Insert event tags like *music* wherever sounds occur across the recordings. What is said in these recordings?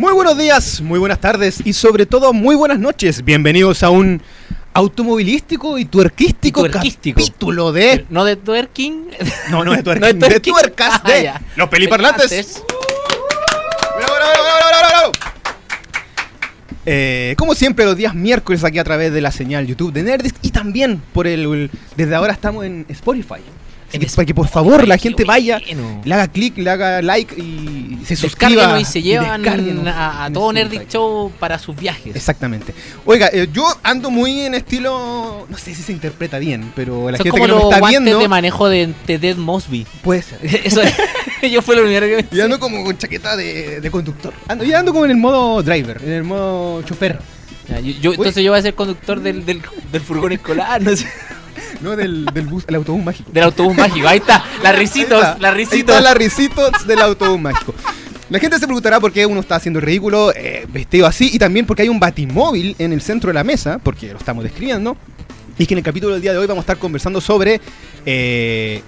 Muy buenos días, muy buenas tardes y sobre todo muy buenas noches. Bienvenidos a un automovilístico y tuerquístico, Y tuerquístico. capítulo de... No de twerking. No, no de *laughs* No de de twerking. tuercas Ah, de ya. los peliparlantes. Parlantes. Bravo, bravo, bravo, bravo, bravo. Eh, como siempre, los días miércoles aquí a través de la señal YouTube de Nerdist y también por el, el- desde ahora estamos en Spotify. Así que para que por favor la gente vaya, le haga clic, le haga like y se suscriba. Y se llevan a, todo. Nerdic Show para sus viajes. Exactamente. Oiga, eh, yo ando muy en estilo. No sé si se interpreta bien, pero la Son gente como que los me está viendo. de manejo de, de Dead Mosby. Puede ser. *laughs* Eso *laughs* yo fue lo primero que Yo ando como con chaqueta de, de conductor. Ando, yo ando como en el modo driver, en el modo chofer. Ya, yo, yo- entonces yo voy a ser conductor del, del, del furgón escolar, no sé, *laughs* No del, del bus, el autobús mágico. del autobús mágico. Ahí está, las risitos, las Ahí risitos. las risitos del autobús mágico. La gente se preguntará por qué uno está haciendo el ridículo eh, vestido así y también porque hay un batimóvil en el centro de la mesa, porque lo estamos describiendo. Y que en el capítulo del día de hoy vamos a estar conversando sobre eh,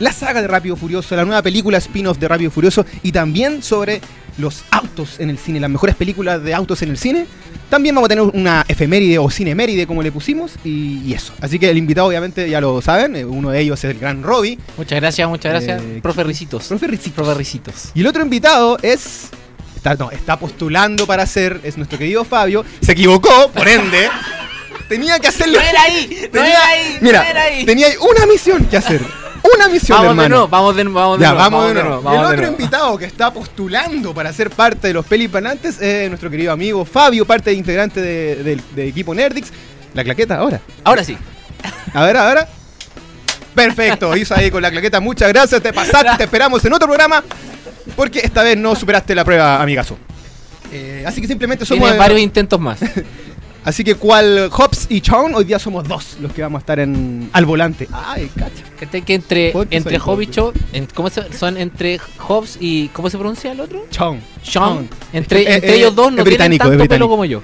la saga de Rápido Furioso, la nueva película spin-off de Rápido Furioso y también sobre los autos en el cine, las mejores películas de autos en el cine. También vamos a tener una efeméride o cineméride como le pusimos y, y eso. Así que el invitado obviamente ya lo saben, eh, uno de ellos es el gran Robbie, Muchas gracias, muchas gracias. Eh, profe Risitos. profe Ricitos. Profe Risitos. Y el otro invitado es. Está, no, está postulando para ser. Es nuestro querido Fabio. Se equivocó, por ende. *laughs* tenía que hacerlo. No era ahí, no tenía- era ahí, Mira, no era ahí. tenía una misión que hacer. Una misión, Vamos de hermano. nuevo, vamos de nuevo, vamos de Ya, nuevo. vamos, de nuevo. vamos y el otro nuevo. invitado que está postulando para ser parte de los pelipanantes es nuestro querido amigo Fabio, parte de integrante de- equipo Nerdix. La claqueta ahora. Ahora sí. A ver, ahora. Perfecto, hizo ahí con la claqueta. Muchas gracias, te pasaste, te esperamos en otro programa. Porque esta vez no superaste la prueba, amigazo. Eh, así que simplemente somos. Tienes varios intentos más. *laughs* Así que cual Hobbs y Chong, hoy día somos dos los que vamos a estar en al volante. Ay, cacha. Este que entre, entre Hobbs y en- ¿cómo se, son entre Hobbs y. ¿Cómo se pronuncia el otro? Chong. Sean. Entre, Eh, entre eh, ellos dos es no británico, tienen es tanto pelo británico. como yo.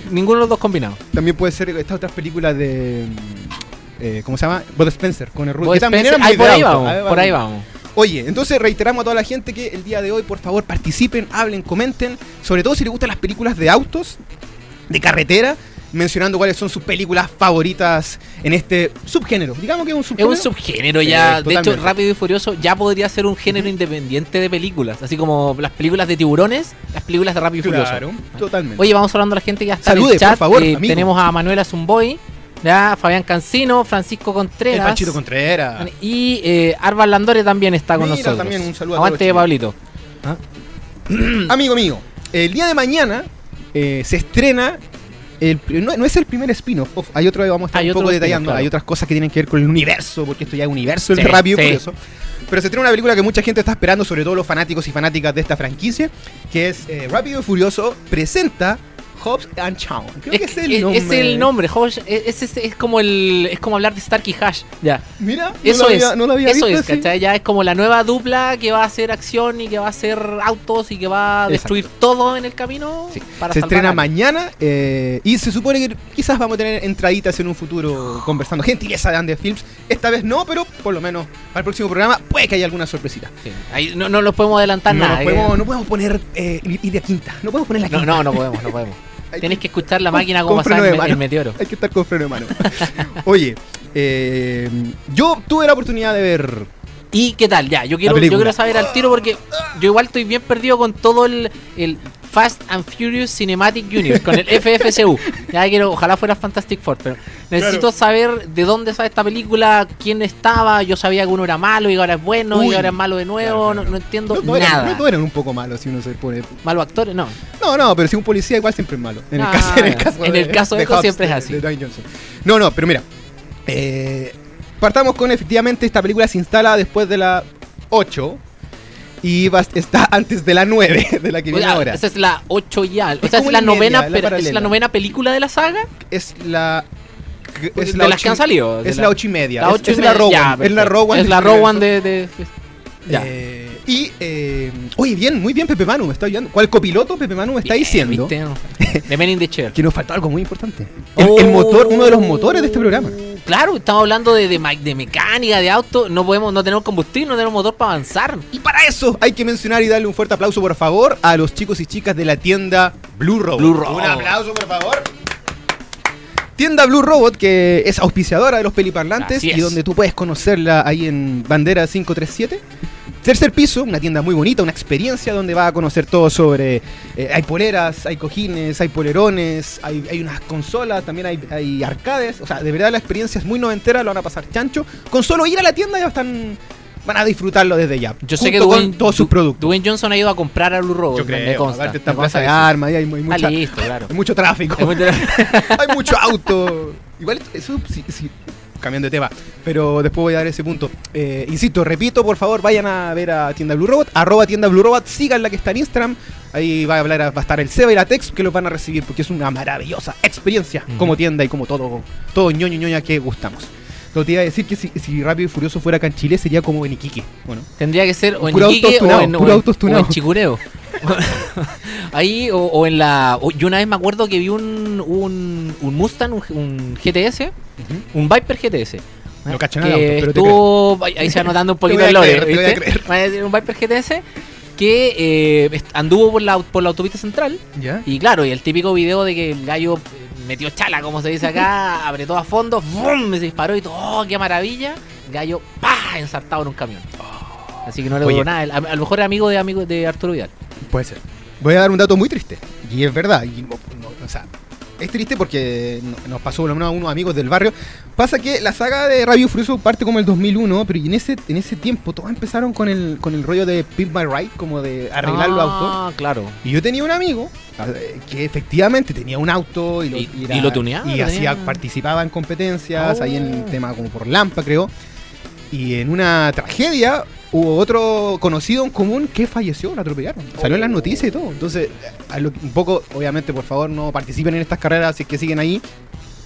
*laughs* Ninguno de los dos combinados. También puede ser estas otras películas de. eh, ¿Cómo se llama? Bud Spencer con el que también ahí muy por ahí por ahí vamos. Oye, entonces reiteramos a toda la gente que el día de hoy, por favor, participen, hablen, comenten, sobre todo si les gustan las películas de autos, de carretera, mencionando cuáles son sus películas favoritas en este subgénero. Digamos que es un Es subgénero. un subgénero ya. de hecho. Rápido y Furioso ya podría ser un género independiente de películas. Así como las películas de tiburones, las películas de Rápido y Claro, Furioso. totalmente. Oye, vamos hablando a la gente que ya está en Salude, el chat. por favor, Eh, tenemos a Manuela Zumboy, ya, Fabián Cancino, Francisco el Contreras. Panchito Contreras. Y eh, Arval Landore también está con Mira, nosotros. también un saludo a todos Pablito. *clears throat* Amigo mío, el día de mañana eh, se estrena. El, no, no es el primer spin-off, off, hay otro que vamos a estar Hay un poco detallando. claro. Hay otras cosas que tienen que ver con el universo, porque esto ya es universo, Sí, rápido y sí. furioso. Pero se estrena una película que mucha gente está esperando, sobre todo los fanáticos y fanáticas de esta franquicia, que es eh, Rápido y Furioso presenta Hobbs and Shaw. Creo que es el es- nombre. es el nombre, Hobbs, es, es- es como el es como hablar de Stark y Hash. Ya. Mira, no Eso lo es. había- no lo había eso visto es. ¿cachai? Ya es como la nueva dupla que va a hacer acción y que va a hacer autos y que va a Exacto. destruir todo en el camino Sí. para se estrena a- mañana eh, y se supone que quizás vamos a tener entraditas en un futuro conversando. Gentileza de Andes Films. Esta vez no, pero por lo menos para el próximo programa puede que haya alguna sorpresita. Sí. Ahí no, no lo podemos adelantar No, nada. eh. no podemos poner eh, idea quinta. No podemos poner la no, quinta. no, no podemos, no podemos. Tienes que escuchar la máquina como de el, el meteoro. Hay que estar con freno de mano. *laughs* Oye, eh, yo tuve la oportunidad de ver. ¿Y qué tal? Ya, yo quiero, yo quiero saber al tiro porque yo igual estoy bien perdido con todo el, el Fast and Furious Cinematic Universe, con el FFCU. Ya quiero, ojalá fuera Fantastic Four, pero necesito saber de dónde sale esta película, quién estaba. Yo sabía que uno era malo y ahora es bueno Uy. y ahora es malo de nuevo. Claro, no, claro. no entiendo No, no eran, nada. no todos eran un poco malos si uno se pone. Malo actores, no. No, no, pero si un policía igual siempre es malo. En el Ah, caso, en el caso, en el caso de esto Hobbs, siempre es así. de. No, no, pero mira. eh, partamos con efectivamente esta película se instala después de la 8 y va- está *laughs* antes de la 9 *laughs* de la que viene ahora. Esa es la 8 y al. O Es sea, es la la media, novena, la es la novena película de la saga. Es la. Es de la las ocho que han salido. de Es la 8 y media. La es, ocho y es la media, Rowan. ya, es la. Rowan. Es la Rowan de. de- ya. Eh, y, eh, oye, bien, muy bien, Pepe Manu, me está ayudando. ¿Cuál copiloto Pepe Manu me está Bien, diciendo? ¿viste? The Men in the Chair. Que nos faltó algo muy importante. El, Oh. el motor, uno de los motores de este programa. Claro, estamos hablando de, de, mecánica, de auto, no podemos, no tenemos combustible, no tenemos motor para avanzar. Y para eso hay que mencionar y darle un fuerte aplauso, por favor, a los chicos y chicas de la tienda Blue Robot. Blue Robot. Un aplauso, por favor. Tienda Blue Robot, que es auspiciadora de los peliparlantes y donde tú puedes conocerla ahí en Bandera 537. Tercer piso, una tienda muy bonita, una experiencia donde vas a conocer todo sobre... eh, hay poleras, hay cojines, hay polerones, hay, hay unas consolas, también hay, hay arcades. O sea, de verdad la experiencia es muy noventera, lo van a pasar chancho. Con solo ir a la tienda ya están... Van a disfrutarlo desde ya. Yo sé que Dwayne, con todos sus Du- productos. Dwayne Johnson ha ido a comprar a Blue Robot. Yo me- me creo, consta, aparte está me plaza de armas, hay, muy- Ah, listo, claro. hay mucho tráfico. Hay mucho- *laughs* hay mucho auto. Igual eso sí, sí, cambiando de tema. Pero después voy a dar ese punto. Eh, insisto, repito, por favor, vayan a ver a Tienda Blue Robot, arroba Tienda Blue Robot, sigan la que está en Instagram. Ahí va a hablar, va a estar el Seba y la Tex que los van a recibir porque es una maravillosa experiencia como tienda y como todo, todo ñoño ñoña que gustamos. Lo te iba a decir que si, si Rápido y Furioso fuera acá en Chile sería como en Iquique. Bueno, Tendría que ser o en Iquique o en, o en- autos o tunados. en Chicureo. *laughs* Ahí o, o en la. yo una vez me acuerdo que vi un, un, un Mustang, un, un GTS, un Viper GTS. No cacho nada pero te estuvo, ahí se va notando un *laughs* poquito el lore, ¿viste? un Viper GTS que eh, anduvo por la, por la autopista central ¿Ya? y claro, y el típico video de que el gallo eh, metió chala, como se dice acá, *laughs* apretó a fondo, ¡bum! se disparó y todo, ¡oh, qué maravilla! Gallo, ¡pa! ensartado en un camión. Así que no le duró nada. A, a lo mejor era amigo de amigo de Arturo Vidal. Puede ser. Voy a dar un dato muy triste. Y es verdad. y no- no- o sea, es triste porque no- nos pasó a unos amigos del barrio. Pasa que la saga de Rabio Furioso parte como el 2001, pero y en ese, en ese tiempo todos empezaron con el, con el rollo de Pimp My Ride, como de arreglar los autos. Ah, claro. Y yo tenía un amigo eh, que efectivamente tenía un auto y lo, ¿Y- y lo tuneaba? Y ¿Lo hacía, tenía? participaba en competencias, ahí en el Oh. tema como por Lampa, creo. Y en una tragedia hubo otro conocido en común que falleció, lo atropellaron. Salió en las noticias y todo. Entonces, un poco, obviamente, por favor, no participen en estas carreras si que siguen ahí.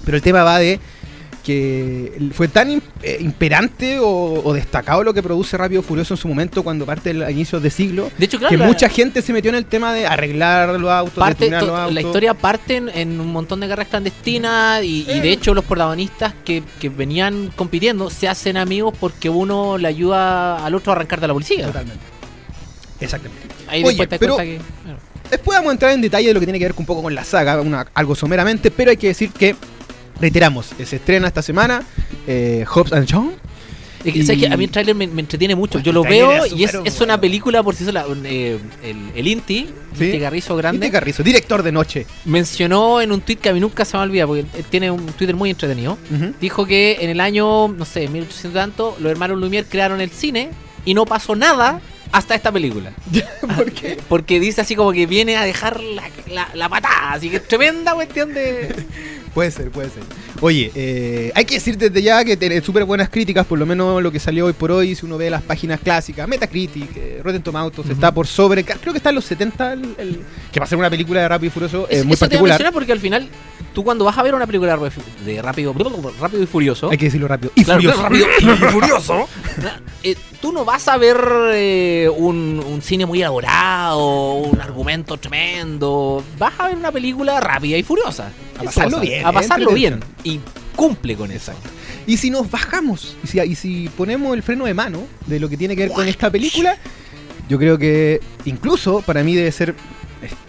Pero el tema va de que fue tan eh, imperante o, o destacado lo que produce Rápido Furioso en su momento cuando parte a inicios de siglo De hecho, claro, que la- mucha gente se metió en el tema de arreglar los autos, parte, los autos. la historia parte en, en un montón de guerras clandestinas y, y de hecho los protagonistas que, que venían compitiendo se hacen amigos porque uno le ayuda al otro a arrancar de la policía. Totalmente. Exactamente. Ahí Oye, después te pero- que... bueno. Después vamos a entrar en detalle de lo que tiene que ver un poco con la saga, una- algo someramente, pero hay que decir que, reiteramos, se estrena esta semana eh, Hobbs and Shaw. Es que, Y- ¿sabes qué? A mí el tráiler me, me entretiene mucho. Yo El lo veo y es, es una película por si sola. un, eh, el, el Inti, Sí. Inti Carrizo Grande, Inti Carrizo, director de noche. mencionó en un tweet que a mí nunca se me olvida porque tiene un Twitter muy entretenido. Dijo que en el año, no sé, 1800 y tanto, los hermanos Lumière crearon el cine y no pasó nada hasta esta película. *laughs* ¿Por qué? Porque dice así como que viene a dejar la, la, la patada. Así que es tremenda cuestión de. *laughs* Puede ser, puede ser. Oye, eh, hay que decir desde ya que tiene súper buenas críticas, por lo menos lo que salió hoy por hoy, si uno ve las páginas clásicas, Metacritic, eh, Rotten Tomatoes, Ujú. está por sobre, creo que está en los 70, el, el- que va a ser una película de Rápido y Furioso eh, Es- muy eso particular. porque al final, tú cuando vas a ver una película de rápido, rápido y furioso. Hay que decirlo rápido. Y Claro, furioso. rápido y *laughs* furioso. eh, tú no vas a ver eh, un, un cine muy elaborado, un argumento tremendo. Vas a ver una película rápida y furiosa. A pasarlo bien, A pasarlo bien. Y cumple con eso. Exacto. Y si nos bajamos, y si, y si ponemos el freno de mano de lo que tiene que ver con esta película, yo creo que incluso para mí debe ser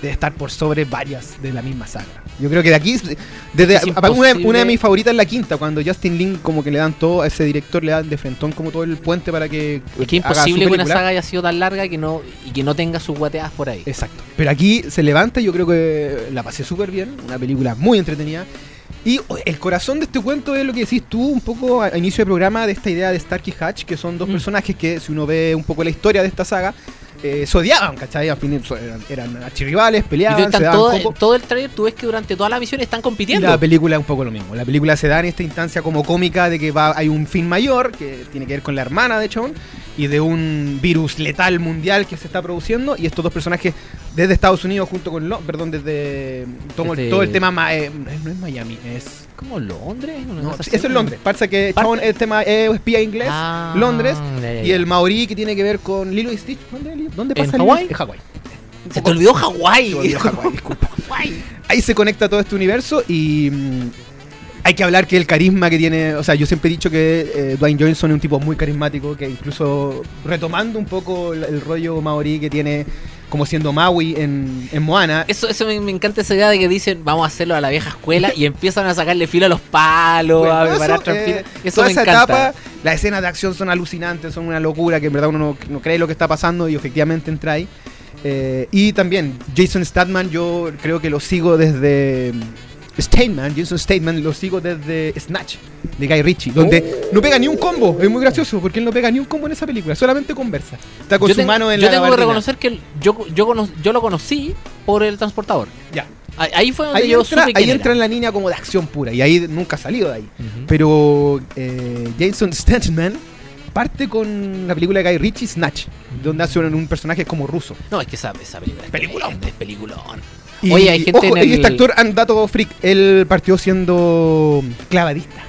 debe estar por sobre varias de la misma saga. Yo creo que de aquí, desde Es una, de mis favoritas es la quinta, cuando Justin Lin como que le dan todo a ese director, le dan de frentón como todo el puente para que Es que es imposible que una saga haya sido tan larga que no, y que no tenga sus guateadas por ahí. Exacto. Pero aquí se levanta yo creo que la pasé súper bien. Una película muy entretenida. Y oh, el corazón de este cuento es lo que decís tú un poco a, a inicio del programa de esta idea de Stark y Hatch, que son dos Mm. personajes que si uno ve un poco la historia de esta saga, eh, se odiaban, ¿cachai? Al fin eran, eran archirrivales, Y peleaban, tú se daban todo, todo el trailer tú ves que durante toda la misión están Y compitiendo. la película es un poco lo mismo. La película se da en esta instancia como cómica de que va, hay un fin mayor que tiene que ver con la hermana de Chon y de un virus letal mundial que se está produciendo y estos dos personajes desde Estados Unidos junto con lo, perdón desde todo, el- Desde- todo el tema ma- eh, no es- Miami es ¿Como Londres? No, eso es Londres. Pasa que Chon el tema es espía inglés Ah, Londres ya, ya, y el maorí que tiene que ver con Lilo y Stitch ¿dónde, dónde ¿En pasa y- Hawái? en Hawái. Se te olvidó *laughs* Hawái. ahí se conecta todo este universo y mm, Hay que hablar que el carisma que tiene, o sea, yo siempre he dicho que eh, Dwayne Johnson es un tipo muy carismático, que incluso retomando un poco el, el rollo maorí que tiene como siendo Maui en, en Moana. Eso, eso me, me encanta esa idea de que dicen vamos a hacerlo a la vieja escuela y empiezan a sacarle filo a los palos, Bueno, a eso, preparar eh, trampina. Eso toda me esa encanta. etapa, las escenas de acción son alucinantes, son una locura que en verdad uno no, no cree lo que está pasando y efectivamente entra ahí. Eh, y también Jason Statham, yo creo que lo sigo desde Stateman, Jason Statham lo sigo desde Snatch de Guy Ritchie, donde Oh. no pega ni un combo. Es muy gracioso porque él no pega ni un combo en esa película, solamente conversa. Está con yo su tengo, mano en yo la tengo que reconocer que yo, yo, cono- yo lo conocí por el transportador. Ya. Ahí, fue donde Ahí, yo entra, supe ahí entra era. en la línea como de acción pura y ahí nunca ha salido de ahí. Pero eh, Jason Statham parte con la película de Guy Ritchie, Snatch, donde hace un, un personaje como ruso. No, es que esa, esa película es Peliculón. es peliculón. Y, Oye, hay gente ojo, en y este el- actor, and- dato freak, él partió siendo clavadista.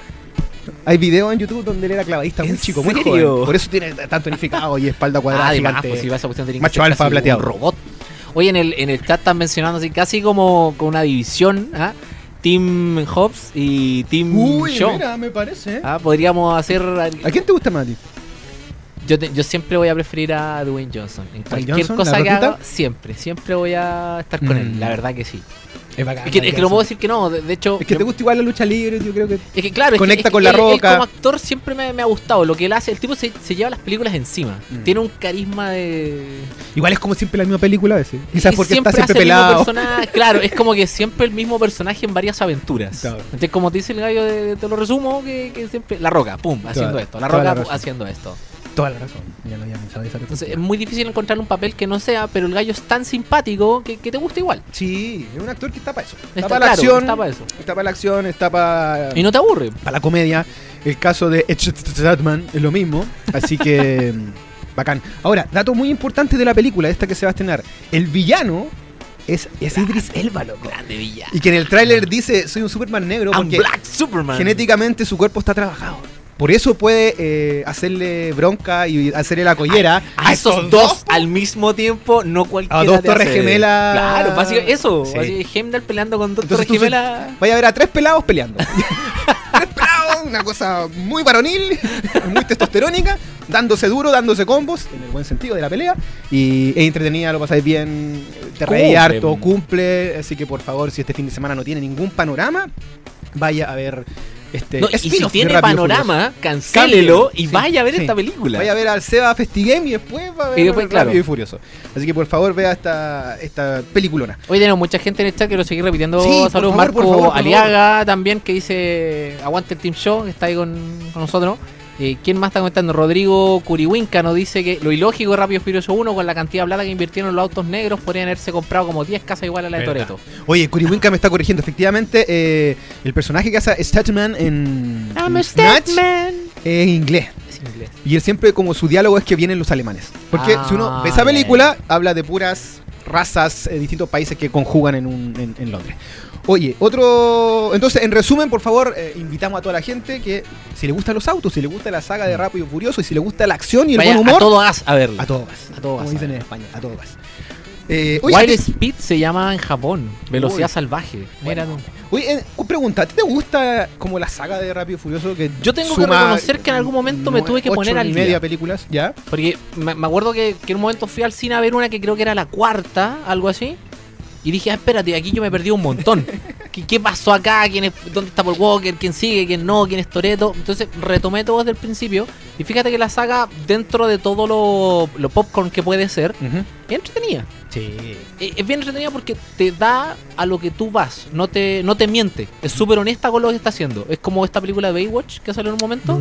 Hay videos en YouTube donde él era clavadista muy ¿En chico, muy serio? joven. Por eso tiene tanto tonificado y espalda *laughs* cuadrada Ah, además, pues si va esa cuestión que Macho alfa plateado. Un robot. Oye, en el, en el chat están mencionando así casi como con una división, ¿ah? Team Hobbs y Team Uy, Shaw. mira, me parece. ¿eh? Ah, podríamos hacer. ¿A quién te gusta más, a? Yo, te- yo siempre voy a preferir a Dwayne Johnson. En cualquier Johnson, cosa que haga, siempre. Siempre voy a estar con Mm. él. La verdad que sí. Es bacán. Es que, es que no puedo decir que no. De, de hecho, Es que te gusta igual la lucha libre, yo creo que. es que claro, Conecta es que con La él- él Roca. como actor siempre me, me ha gustado. Lo que él hace, el tipo se, se lleva las películas encima. Mm. Tiene un carisma de. Igual es como siempre la misma película a veces. Quizás porque está siempre el mismo pelado. Claro, es como que siempre el mismo personaje en varias aventuras. Claro. Entonces, como te dice el gallo, de- te lo resumo, que, siempre. La roca, pum, haciendo esto. La roca la haciendo esto. Toda la razón. Ya no, ya no sabes esa Entonces, es muy difícil encontrar un papel que no sea, pero el gallo es tan simpático que, que te gusta igual. Sí, es un actor que está para eso. Está, Está para la claro, acción. está para eso. Está para la acción, está para, Y no te aburre. para la comedia. El caso de Batman es lo mismo. Así que. *laughs* mm, bacán. Ahora, dato muy importante de la película, esta que se va a estrenar. El villano es, es Idris Elba, loco. Grande villano. Y que en el tráiler dice: Soy un Superman negro I'm porque Black Superman. genéticamente su cuerpo está trabajado. Por eso puede eh, hacerle bronca y hacerle la collera A esos dos al mismo tiempo, no cualquiera. A dos torres hace. gemelas. Claro, básicamente eso. Sí. Heimdall peleando con dos Entonces torres gemelas. Vaya a ver a tres pelados peleando. *laughs* tres pelados, una cosa muy varonil, muy testosterónica, dándose duro, dándose combos, en el buen sentido de la pelea. Y es entretenida, lo pasáis bien, te Cumple. harto, cumple. Así que por favor, si este fin de semana no tiene ningún panorama, vaya a ver este No, y si tiene panorama, cancélelo y Sí, vaya a ver sí. esta película. Vaya a ver al Seba Festigame y después va a ver Y después, claro. Rápido y Furioso. Así que por favor vea esta, esta peliculona. Hoy tenemos mucha gente en el chat que lo sigue repitiendo. Sí, Saludos, Marco por favor, por Aliaga también, que dice Aguante el Team Show, que está ahí con, con nosotros. Eh, ¿Quién más está comentando? Rodrigo Curiwinca nos dice que lo ilógico de Rápido y Furioso 1 con la cantidad de plata que invirtieron los autos negros podrían haberse comprado como 10 casas igual a la de. Toreto. Oye, Kuriwinka me está corrigiendo. Efectivamente, eh, el personaje que hace Statman en, I'm en a Snatch Statman. es inglés. Es inglés. Y él siempre, como su diálogo es que vienen los alemanes. Porque Ah, si uno ve esa película, habla de puras razas de distintos países que conjugan en, un, en, en Londres. Oye, otro. Entonces, en resumen, por favor, eh, invitamos a toda la gente que si le gustan los autos, si le gusta la saga de Rápido y Furioso y si le gusta la acción y el Vaya, buen humor, a todo gas a verlo. a todo gas. A todo gas, Como dicen en España, a todo gas. Eh, oye, Wild ¿a ti- Speed se llama en Japón. Velocidad salvaje. Mira tú. Oye, eh, pregunta, ¿a ti te gusta como la saga de Rápido y Furioso? Que Yo tengo que reconocer que en algún momento me tuve que poner al y día. media películas, ¿ya? Porque me, me acuerdo que, que en un momento fui al cine a ver una que creo que era la cuarta, algo así. Y dije, ah, espérate, aquí yo me perdí un montón. *laughs* ¿Qué, qué pasó acá? ¿Quién es, ¿Dónde está Paul Walker? ¿Quién sigue? ¿Quién no? ¿Quién es Toreto? Entonces retomé todo desde el principio. Y fíjate que la saga, dentro de todo lo, lo popcorn que puede ser, es entretenida. Sí. Eh, Es bien entretenida porque te da a lo que tú vas. No te, no te miente. Es súper honesta con lo que está haciendo. Es como esta película de Baywatch que salió en un momento.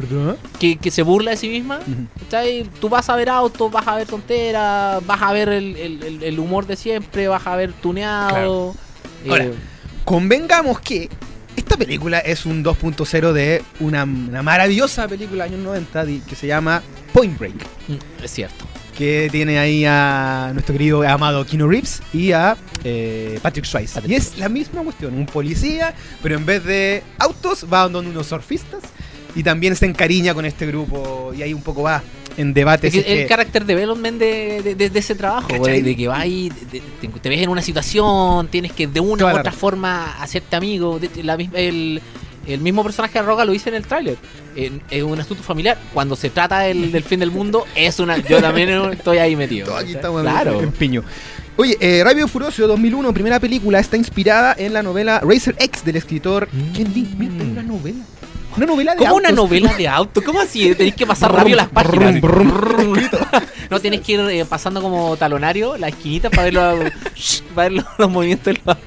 Que, que se burla de sí misma. ¿Cachai? Tú vas a ver autos, vas a ver tonteras, vas a ver el, el- el- el humor de siempre, vas a ver tuneado. Eh, Ahora, Convengamos que esta película es un 2.0 de una, una maravillosa película de años 90 di- que se llama Point Break. mm, es cierto. Que tiene ahí a nuestro querido amado Keanu Reeves y a eh, Patrick Swayze. Patrick Y es la misma cuestión, un policía, pero en vez de autos va donde unos surfistas y también se encariña con este grupo y ahí un poco va en debate. Es si que es el que- carácter development de, de, de- ese trabajo, de, de que vas y te, te ves en una situación, tienes que de una u otra forma hacerte amigo. la el, el mismo personaje de Roca lo dice en el tráiler. Es un asunto familiar. Cuando se trata del, del fin del mundo, es una. Yo también estoy ahí metido. Todo aquí estamos claro. en piño. Oye, eh, y Furioso 2001, primera película, está inspirada en la novela Racer X del escritor Ken Lee. Mira, hay una novela. Una novela de ¿Cómo una autos. novela de auto? ¿Cómo así? Tenéis que pasar rápido las páginas. *laughs* No tienes que ir eh, pasando como talonario la esquinita para ver, los, *laughs* para ver los, los movimientos de los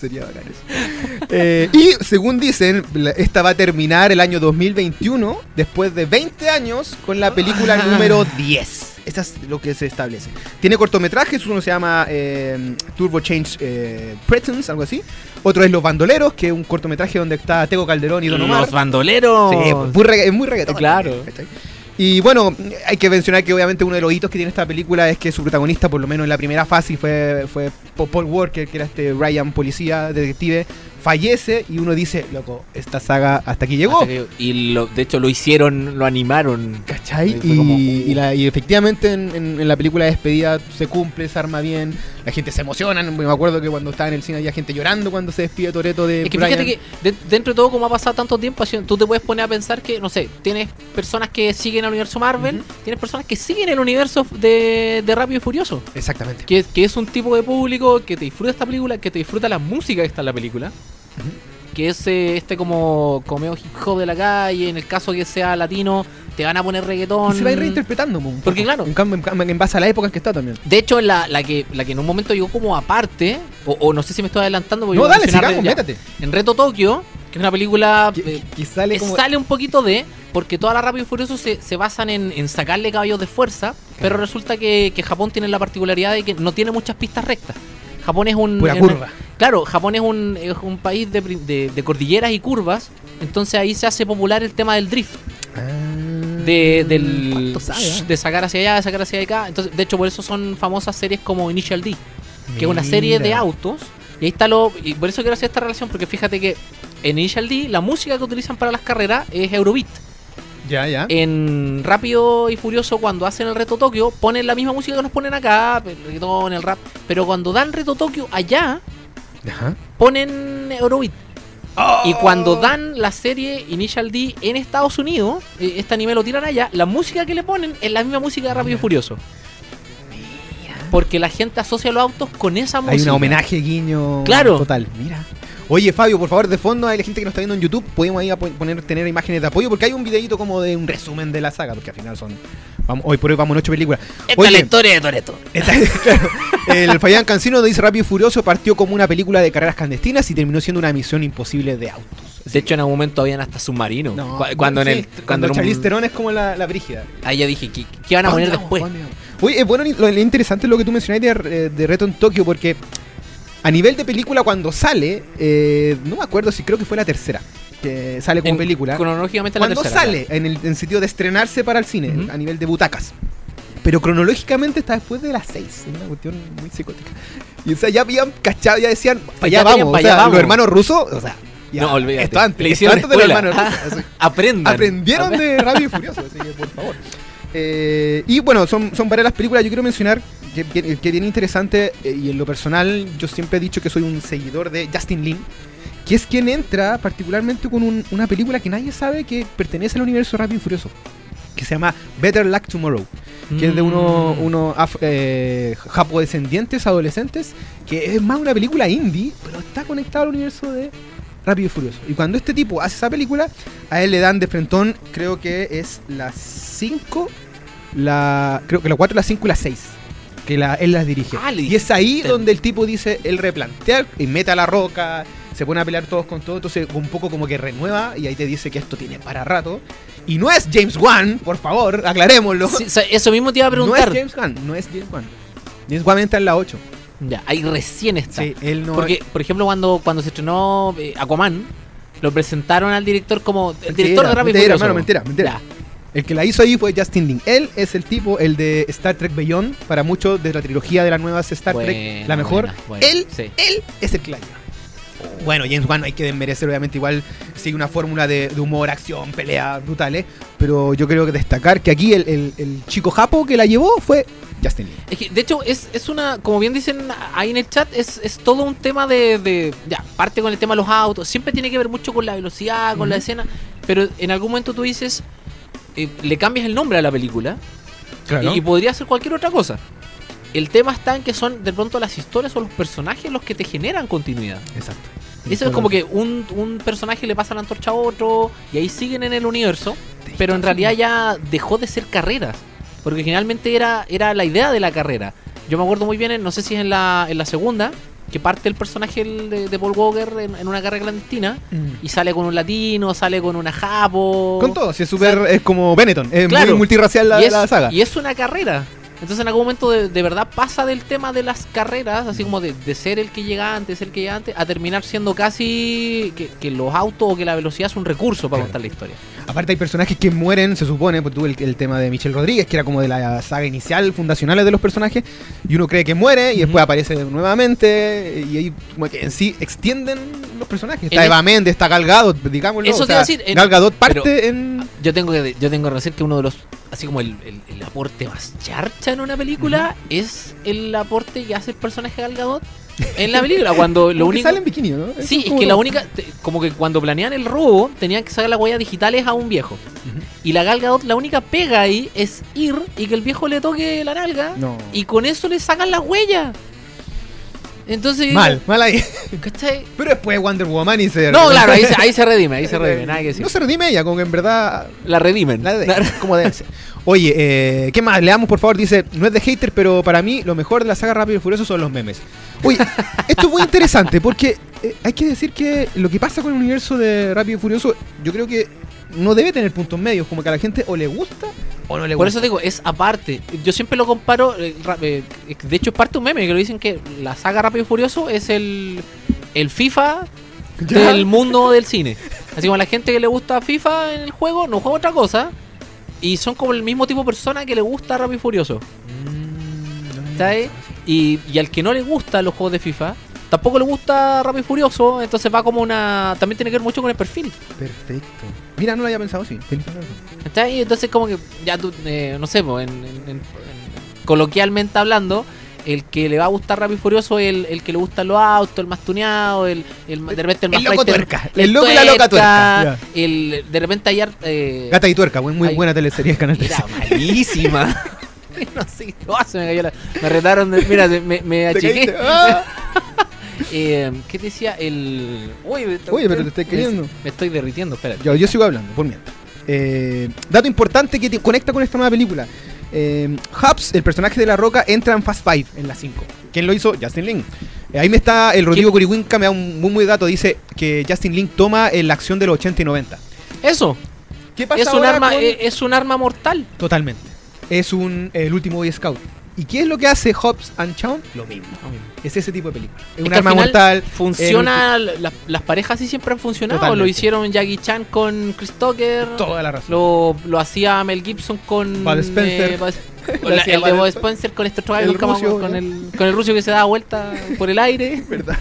Sería bacán eso. Eh, y según dicen, esta va a terminar el año 2021, después de 20 años, con la película *laughs* número 10. Eso es lo que se establece. Tiene cortometrajes, uno se llama eh, Turbo Change eh, algo así. Otro es Los Bandoleros, que es un cortometraje donde está Tego Calderón y Don Omar. Los bandoleros. Sí, muy regga- es muy reggaetón. Claro. Y bueno, hay que mencionar que obviamente uno de los hitos que tiene esta película es que su protagonista, por lo menos en la primera fase, fue, fue Paul Walker, que era este Ryan, policía, detective, fallece y uno dice, loco, esta saga hasta aquí llegó. Hasta que- y lo, de hecho lo hicieron, lo animaron. ¿Cachai? Y, como, uh. y la- y efectivamente en, en- en la película de despedida se cumple, se arma bien, la gente se emociona. Me acuerdo que cuando estaba en el cine había gente llorando cuando se despide Toreto de Es que Brian. fíjate que de- dentro de todo, como ha pasado tanto tiempo, tú te puedes poner a pensar que, no sé, tienes personas que siguen al universo Marvel, tienes personas que siguen el universo de, de Rápido y Furioso. Exactamente. Que, que es un tipo de público que te disfruta esta película, que te disfruta la música que está en la película. Que es este como comeo hip hop de la calle, en el caso que sea latino, te van a poner reggaetón. Y se va a ir reinterpretando. Porque claro. En, cambio, en, base a la época en que está también. De hecho, la, la, que, la que en un momento llegó como aparte, o, o no sé si me estoy adelantando, porque No, dale, sigamos, métate. En Reto Tokio, que es una película Que, eh, que sale Eh, como. sale un poquito de, porque todas las Rápido y Furioso se, se basan en, en sacarle caballos de fuerza, pero resulta que, que Japón tiene la particularidad de que no tiene muchas pistas rectas. Japón es un... Pura. Claro, Japón es un, es un país de, de- de cordilleras y curvas, entonces ahí se hace popular el tema del drift, Ah, de, del, ¿cuánto sabe, eh? de sacar hacia allá, de sacar hacia acá. Entonces, de hecho, por eso son famosas series como Initial D, que es una serie de autos. Y ahí está lo. Y por eso quiero hacer esta relación, porque fíjate que en Initial D la música que utilizan para las carreras es Eurobeat. Ya, ya. En Rápido y Furioso, cuando hacen el reto Tokio, ponen la misma música que nos ponen acá, el reggaetón, el rap. Pero cuando dan reto Tokio allá, Ajá. ponen Eurobeat. Y Oh. cuando dan la serie Initial D en Estados Unidos, este anime lo tiran allá, la música que le ponen es la misma música de Rápido y Furioso. Porque la gente asocia los autos con esa música. Hay un homenaje guiño Claro. total. Mira. Oye, Fabio, por favor, de fondo, hay la gente que nos está viendo en YouTube, podemos ahí a po- poner, tener imágenes de apoyo, porque hay un videito como de un resumen de la saga, porque al final son. Vamos, hoy por hoy vamos en ocho películas. Esta es la historia de Toreto. *laughs* Claro. El Fabián Cancino dice Rápido y Furioso partió como una película de carreras clandestinas y terminó siendo una misión imposible de autos. De hecho, en algún momento habían hasta submarinos. No, Cu- cuando sí, en el. cuando, Cuando en un- es como la, la brígida. Ahí ya dije, ¿qué, qué van a poner ¿Dónde después? vamos? Oye, es bueno, lo, lo interesante es lo que tú mencionaste de, de Reto en Tokio, porque a nivel de película, cuando sale, eh, no me acuerdo si creo que fue la tercera, que sale como En- película. Cronológicamente la Cuando tercera. sale, en el en sentido de estrenarse para el cine, a nivel de butacas. Pero cronológicamente está después de las 6. Es una cuestión muy psicótica. Y o sea, ya habían cachado, ya decían, para allá vamos. pa' o sea, allá vamos. los hermanos rusos, o sea, ya, No, olvídate. esto antes, Le esto hicieron antes de los hermanos rusos. así. *laughs* Aprendan. Aprendieron de Rápido y Furioso, así que por favor. Eh, y bueno, son, son varias las películas. Yo quiero mencionar que, que, que bien interesante, eh, y en lo personal, yo siempre he dicho que soy un seguidor de Justin Lin, que es quien entra particularmente con un- una película que nadie sabe que pertenece al universo Rápido y Furioso, que se llama Better Luck Tomorrow, que es de unos Mm. uno af- eh, japodescendientes adolescentes, que es más una película indie, pero está conectado al universo de Rápido y Furioso. Y cuando este tipo hace esa película, a él le dan de frentón, creo que es las 5, la, creo que la 4, la 5 y la 6. Que la, él las dirige. Ah, y es ahí donde el tipo dice, él replantea y mete a la roca, se pone a pelear todos con todos, entonces un poco como que renueva y ahí te dice que esto tiene para rato. Y no es James Wan, por favor, aclarémoslo. Sí, o sea, eso mismo te iba a no es preguntar. James Wan, no es James Wan. James Wan está en la 8. Ya, ahí recién está. Sí, él no Porque, por ejemplo, cuando, cuando se estrenó eh, Aquaman, lo presentaron al director como el Mentira, director de Rápido mentira, hermano, mentira, mentira. Ya. El que la hizo ahí fue Justin Lin. Él es el tipo, el de Star Trek Beyond, para muchos de la trilogía de las nuevas Star Trek, la mejor. buena, buena, él, sí. él es el que la. Bueno, James Wan hay que desmerecer, obviamente, igual sigue una fórmula de, de humor, acción, pelea brutales. Pero yo creo que destacar que aquí el, el- el chico japo que la llevó fue Justin Lee. Es que, de hecho, es, es una, como bien dicen ahí en el chat, es, es todo un tema de, de- Ya, parte con el tema de los autos, siempre tiene que ver mucho con la velocidad, con la escena, pero en algún momento tú dices, eh, le cambias el nombre a la película y, y podría ser cualquier otra cosa. El tema está en que son de pronto las historias o los personajes los que te generan continuidad. Exacto. Eso es como que un, un personaje le pasa la antorcha a otro y ahí siguen en el universo, pero en realidad ya dejó de ser carreras, porque generalmente era, era la idea de la carrera. Yo me acuerdo muy bien, en- no sé si es en la, en la segunda, que parte el personaje de, de Paul Walker en, en una carrera clandestina y sale con un latino, sale con una japo. Con todo, si es súper. Es como Benetton. Es Claro. muy multirracial la, y, es, la saga. y es una carrera. Entonces en algún momento de, de verdad pasa del tema de las carreras, así como de, de ser el que llega antes, el que llega antes, a terminar siendo casi que, que los autos o que la velocidad es un recurso para Claro. contar la historia. Aparte hay personajes que mueren, se supone, pues tuve el, el tema de Michelle Rodríguez, que era como de la saga inicial, fundacionales de los personajes, y uno cree que muere y después aparece nuevamente, y ahí como que en sí extienden los personajes. Está En Eva Méndez, está Gal Gadot, digámoslo. Eso o sea, a decir, en- Gal Gadot parte pero- en... Yo tengo que yo tengo que decir que uno de los así como el, el- el aporte más charcha en una película es el aporte que hace el personaje Gal Gadot en la película cuando lo como que único sale en bikini, ¿no? Eso Sí, es como que la única. te- Como que cuando planean el robo, tenían que sacar las huellas digitales a un viejo. Y la Gal Gadot, la única pega ahí es ir y que el viejo le toque la nalga. No. Y con eso le sacan las huellas. Entonces. Mal, mal ahí. ¿cachai? Pero después Wonder Woman y se... No, claro, ahí se, ahí se redime, ahí se *laughs* redime, nada que decir. No se redime ella, como que en verdad La redimen. La de- como debe ser. Oye, eh, ¿qué más? Leamos por favor, dice, no es de hater, pero para mí lo mejor de la saga Rápido y Furioso son los memes. Oye, *laughs* esto es muy interesante porque eh, hay que decir que lo que pasa con el universo de Rápido y Furioso, yo creo que no debe tener puntos medios, como que a la gente o le gusta o no le Por gusta. eso digo, es aparte. Yo siempre lo comparo. eh, eh, de hecho, es parte de un meme que lo dicen que la saga Rápido y Furioso es el, el FIFA *laughs* ¿Ya? del mundo del cine. Así como la gente que le gusta FIFA en el juego, no juega otra cosa. Y son como el mismo tipo de persona que le gusta Rápido y Furioso. Mm, ¿Sabes? Y, y al que no le gusta los juegos de FIFA, tampoco le gusta Rápido y Furioso. Entonces va como una. También tiene que ver mucho con el perfil. Perfecto. Mira, no lo había pensado razón. ¿Cachai? Entonces como que ya tú, eh, no sé, pues, en- en- en- en- coloquialmente hablando, el que le va a gustar Rápido y Furioso es el, el que le gustan los autos, el más tuneado, el, el de repente el más El loco tuerca, el loco y la loca tuerca, El, de repente hay... Eh, Gata y Tuerca, buen- muy Ay. buena teleserie de Canal 13. era malísima. *laughs* *laughs* no sé, oh, se me cayó la... Me retaron, de- mira, me, me ¿Te achiqué. *laughs* Eh, ¿Qué decía? El... Uy, me- Oye, pero te estás me- cayendo. Me estoy derritiendo, espérate. Yo, yo sigo hablando, por mientras. Eh, dato importante que te conecta con esta nueva película. Eh, Hubs, el personaje de La Roca, entra en Fast Five en la 5. ¿Quién lo hizo? Justin Lin. Eh, ahí me está el Rodrigo Corihuinca, me da un muy muy dato. Dice que Justin Lin toma eh, la acción de los 80 y 90. Eso, ¿Qué pasa es un, ahora arma, con- eh, es un arma mortal. Totalmente. Es un el último Boy Scout. ¿Y qué es lo que hace Hobbs and Shaw? Lo mismo. Es ese tipo de película. Es Es un arma mortal. Funciona, la- las parejas sí siempre han funcionado. Totalmente. Lo hicieron Jackie Chan con Chris Tucker. Toda la razón. Lo, lo hacía Mel Gibson con. Bud Spencer. eh, *laughs* Bud- la- hacía el de Bud Spencer. Spencer con este acuerdo, con, ¿no? el, con el ruso que se daba vuelta por el aire. *laughs* ¿Verdad?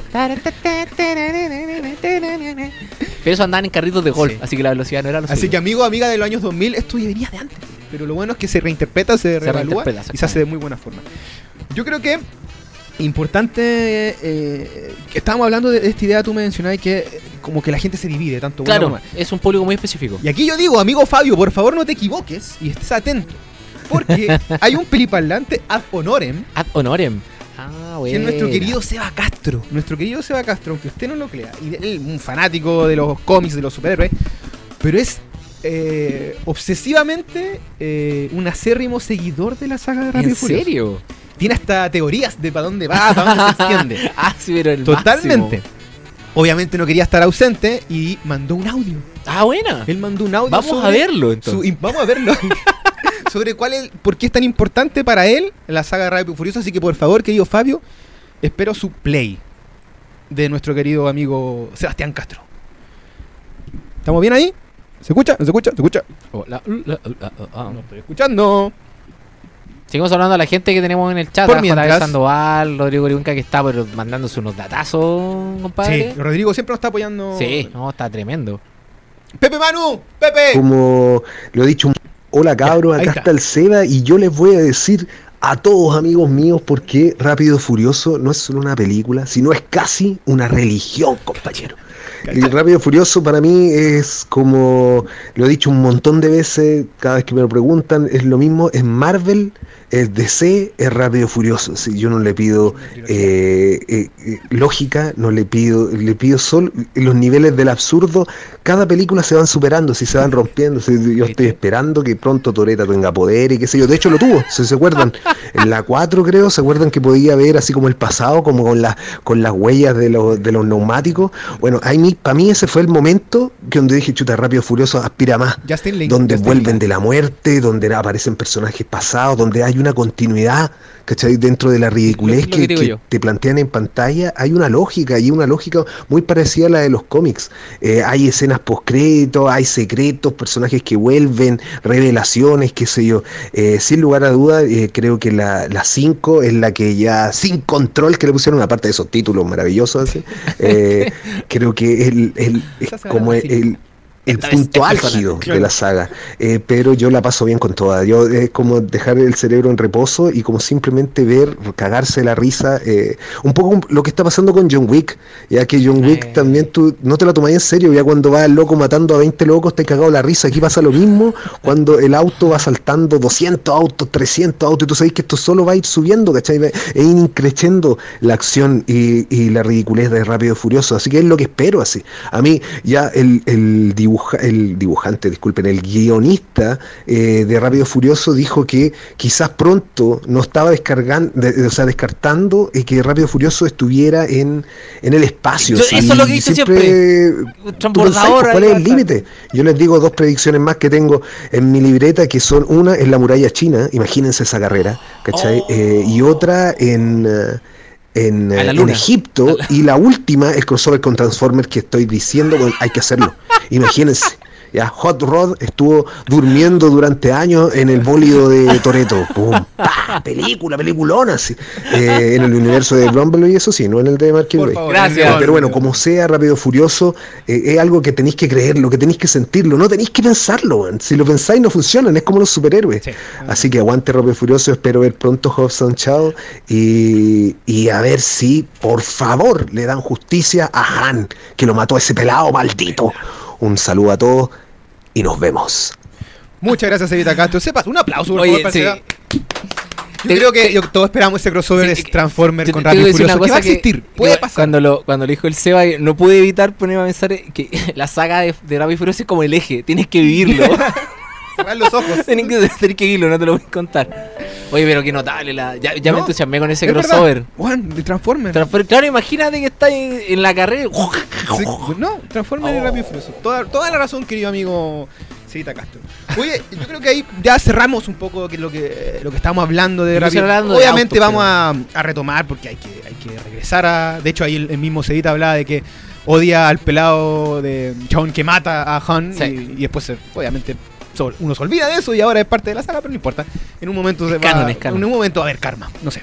Pero eso andaban en carritos de golf, Sí. así que la velocidad no era lo Así suyo. que amigo, amiga de los años 2000, esto ya venía de antes. Pero lo bueno es que se reinterpreta, se, reevalúa y se hace de muy buena forma. Yo creo que importante eh, que estábamos hablando de esta idea, tú me mencionabas que eh, como que la gente se divide, tanto bueno Claro, es un público muy específico. Y aquí yo digo, amigo Fabio, por favor no te equivoques y estés atento. Porque *laughs* hay un peliparlante ad honorem, Ad honorem. Ah, que es nuestro querido Seba Castro. Nuestro querido Seba Castro, aunque usted no lo crea, y él, un fanático de los cómics, de los superhéroes, pero es eh, obsesivamente eh, un acérrimo seguidor de la saga de Rápido y ¿En Furioso. serio? Tiene hasta teorías de para dónde va, para dónde se *laughs* extiende. ah, sí, pero el Totalmente. máximo. Obviamente no quería estar ausente y mandó un audio. Ah, buena. Él mandó un audio. Vamos a verlo entonces. vamos a verlo. *laughs* *laughs* sobre cuál es, por qué es tan importante para él la saga de Rápido y Furioso. Así que por favor, querido Fabio, espero su play de nuestro querido amigo Sebastián Castro. ¿Estamos bien ahí? ¿Se escucha? ¿No se escucha? ¿Se escucha? Hola, la, la, la, ah. No estoy escuchando. Seguimos hablando a la gente que tenemos en el chat. Por mientras- Sandoval, Rodrigo Riunca que está pero mandándose unos datazos, compadre. Sí, Rodrigo siempre nos está apoyando. Sí, no, está tremendo. Pepe Manu, Pepe. Como lo he dicho, hola cabros, acá está. está el Seba y yo les voy a decir a todos amigos míos por qué Rápido Furioso no es solo una película, sino es casi una religión, compañero. Y Rápido Furioso para mí es como, lo he dicho un montón de veces, cada vez que me lo preguntan, es lo mismo, es Marvel, es DC, es Rápido Furioso. Si yo no le pido eh, eh, eh, lógica, no le pido, le pido solo los niveles del absurdo, cada película se van superando, si se van rompiendo, si yo estoy esperando que pronto Toreta tenga poder y qué sé yo, de hecho lo tuvo, si se acuerdan, *laughs* en la 4 creo, se acuerdan que podía ver así como el pasado, como con las con las huellas de los, de los neumáticos, bueno, para mí ese fue el momento que donde dije, chuta, Rápido Furioso aspira más, donde Justin vuelven de la muerte, donde aparecen personajes pasados, donde hay una continuidad, ¿cachai? Dentro de la ridiculez Lo- lo que te plantean en pantalla, hay una lógica y una lógica muy parecida a la de los cómics. Eh, hay escenas postcréditos, hay secretos, personajes que vuelven, revelaciones, qué sé yo. Eh, sin lugar a duda, eh, creo que la 5 es la que ya, sin control, que le pusieron, aparte de esos títulos maravillosos, eh, *laughs* creo que es, el- el- es como la el- el punto álgido de la saga. Eh, pero yo la paso bien con todas. Yo es como dejar el cerebro en reposo y como simplemente ver, cagarse la risa. eh, un poco lo que está pasando con John Wick. Ya que John Wick Eh. también tú no te la tomas en serio. Ya cuando va el loco matando a 20 locos, te cagado la risa. Aquí pasa lo mismo cuando el auto va saltando 200 autos, 300 autos. Y tú sabes que esto solo va a ir subiendo, ¿cachai? Ir increciendo la acción y, y la ridiculez de Rápido y Furioso. Así que es lo que espero así. A mí ya el, el, dibuja, el dibujante, disculpen, el guionista eh, de Rápido Furioso dijo que quizás pronto no estaba descargando, o sea, descartando eh, que Rápido Furioso estuviera en, en el espacio. Yo- eso es lo que dicho siempre, Transbordador. ¿Cuál es el límite? Yo les digo dos predicciones más que tengo en mi libreta, que son una en la muralla china, imagínense esa carrera, ¿cachai? Oh. Eh, y otra en... eh, en, eh, en. Egipto y la última, el crossover con Transformers que estoy diciendo, bueno, hay que hacerlo. *laughs* Imagínense. Ya, Hot Rod estuvo durmiendo durante años en el bólido de Toreto. *laughs* ¡Pum! ¡Pa! Película, peliculona. sí. Eh, en el universo de Bumblebee, y eso sí, no en el de Marky Por favor, Gracias. Pero bueno, como sea Rápido Furioso, eh, es algo que tenéis que creerlo, que tenéis que sentirlo, no tenéis que pensarlo, weón. Si lo pensáis no funcionan, es como los superhéroes. Sí. Así que aguante Rápido Furioso, espero ver pronto Hobbs and Shaw y, y a ver si, por favor, le dan justicia a Han, que lo mató a ese pelado maldito. Un saludo a todos y nos vemos. Muchas gracias, Evita Castro. Sepas, un aplauso, por Oye, favor, para sí. Seba. Yo Te- creo que te- yo- todos esperamos ese crossover Sí, de Transformer con Rápido y Furioso. Que va a que- existir, puede pasar. Cuando lo, cuando lo dijo el Seba, no pude evitar ponerme a pensar que la saga de, de Rápido y Furioso es como el eje, tienes que vivirlo. *laughs* Cerrar los ojos. *laughs* tienes, que, no te lo voy a contar. Oye, pero qué notable. La, ya ya me entusiasmé con ese Es crossover. Juan, de Transformer. Transfer- claro, imagínate que estás en, en la carrera. Sí, no, Transformer y Oh. Rápido y Furioso. Toda, toda la razón, querido amigo Cevita Castro. Oye, yo creo que ahí ya cerramos un poco que lo que lo que estamos hablando de Rápido. hablando de Obviamente vamos a, a retomar porque hay que, hay que regresar a. De hecho, ahí el, el mismo Cevita hablaba de que odia al pelado de Chabón que mata a Han Sí. y, y después, obviamente, uno se olvida de eso y ahora es parte de la saga, pero no importa. En un momento se va. canon, canon. En un momento va a haber karma, no sé.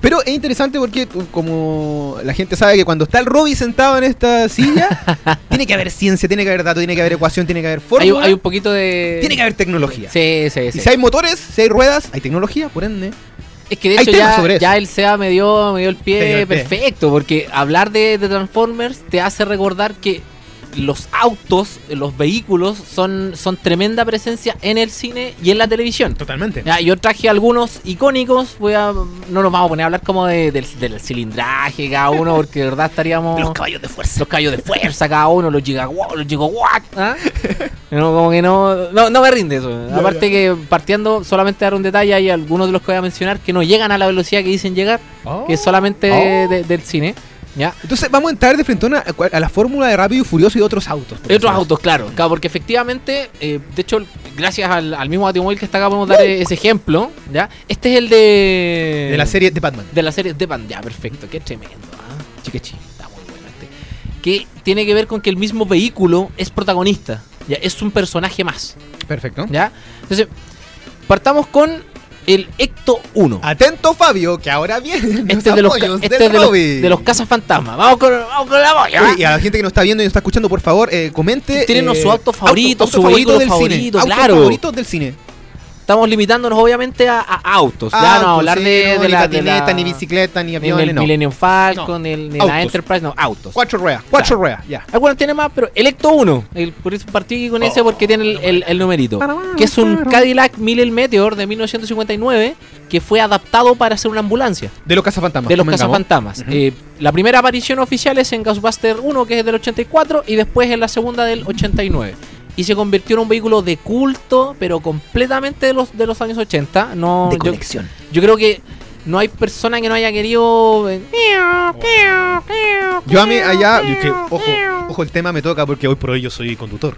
Pero es interesante porque tú, como la gente sabe que cuando está el Robby sentado en esta silla, *laughs* tiene que haber ciencia, tiene que haber datos, tiene que haber ecuación, tiene que haber fórmula, hay un poquito de. tiene que haber tecnología. Sí, sí, sí. Y si hay motores, si hay ruedas, hay tecnología, por ende. Es que de hecho ya, ya el SEA me dio, me dio el pie Te dio el pie. perfecto, porque hablar de, de Transformers te hace recordar que los autos, los vehículos son, son tremenda presencia en el cine y en la televisión. Totalmente. Ya, yo traje algunos icónicos, voy a, no nos vamos a poner a hablar como de- del, del cilindraje cada uno, *laughs* porque de verdad estaríamos... Los caballos de fuerza. los caballos de fuerza cada uno, los gigawatt, los gigawatt, ¿ah? *laughs* No, como que no, no, no me rinde eso. Aparte ya. que partiendo, solamente dar un detalle, hay algunos de los que voy a mencionar que no llegan a la velocidad que dicen llegar, que es solamente Oh. de- del cine, ¿ya? Entonces vamos a entrar de frente a, a la fórmula de Rápido y Furioso y de otros autos. Otros autos, claro, claro, porque efectivamente, eh, de hecho, gracias al, al mismo Batimóvil que está acá podemos dar ese ejemplo, ¿ya? Este es el de... De la serie de Batman. De la serie de Pan, ya, perfecto, qué tremendo, ¿ah? Chiquechi, está muy bueno este. Que tiene que ver con que el mismo vehículo es protagonista, ya, es un personaje más, Perfecto. ¿ya? Entonces, partamos con el Ecto 1. Atento Fabio, que ahora viene Este es de los, este es de los, de los cazafantasmas. Vamos con, vamos con la boya. Oye, y a la gente que nos está viendo y nos está escuchando, por favor, eh, comente. Tírenos eh, su auto favorito, su favorito vehículo del favorito, cine. claro. Autos favoritos del cine. Estamos limitándonos obviamente a, a autos. ya no Autos, hablar sí, de, no, de ni la, de patineta, la- ni bicicleta, ni ni aviones, del no. Millennium Falcon, No. ni el, ni la Enterprise, no, autos. Cuatro ruedas, cuatro ruedas, ya. Algunos tienen más, pero el Ecto 1, el, por eso partí con ese porque tiene el, el- el numerito. Que es un Cadillac Mille Meteor de 1959 que fue adaptado para hacer una ambulancia De los cazafantasmas. de los cazafantasmas. Ujú. Eh, la primera aparición oficial es en Ghostbuster 1, que es del 84, y después en la segunda del 89. Y se convirtió en un vehículo de culto, pero completamente de los, de los años 80. No, De colección. yo creo que no hay persona que no haya querido. eh, Yo a mí allá, yo que, ojo, ojo, el tema me toca porque hoy por hoy yo soy conductor.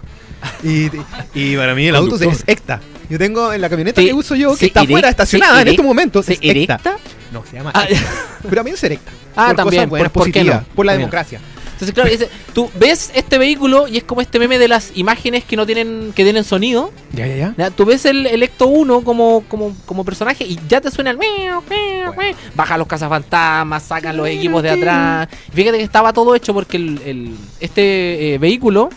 Y, y para mí el auto Conductor. es ecta. Yo tengo en la camioneta ¿Se- que uso yo, que está afuera, estacionada en estos momentos, ¿Se es ecta. erecta? No, se llama Ah, ecta. Pero a mí es erecta. Ah, por también, cosas buenas, ¿por- por qué positivas, no? por la También. democracia. Entonces, claro, tú ves este vehículo y es como este meme de las imágenes que no tienen, que tienen sonido. Ya, ya, ya. Tú ves el, el Ecto 1 como, como, como personaje y ya te suena el miau. Bajan los cazafantasmas, sacan los equipos de atrás. Fíjate que estaba todo hecho porque el, el- este eh, vehículo,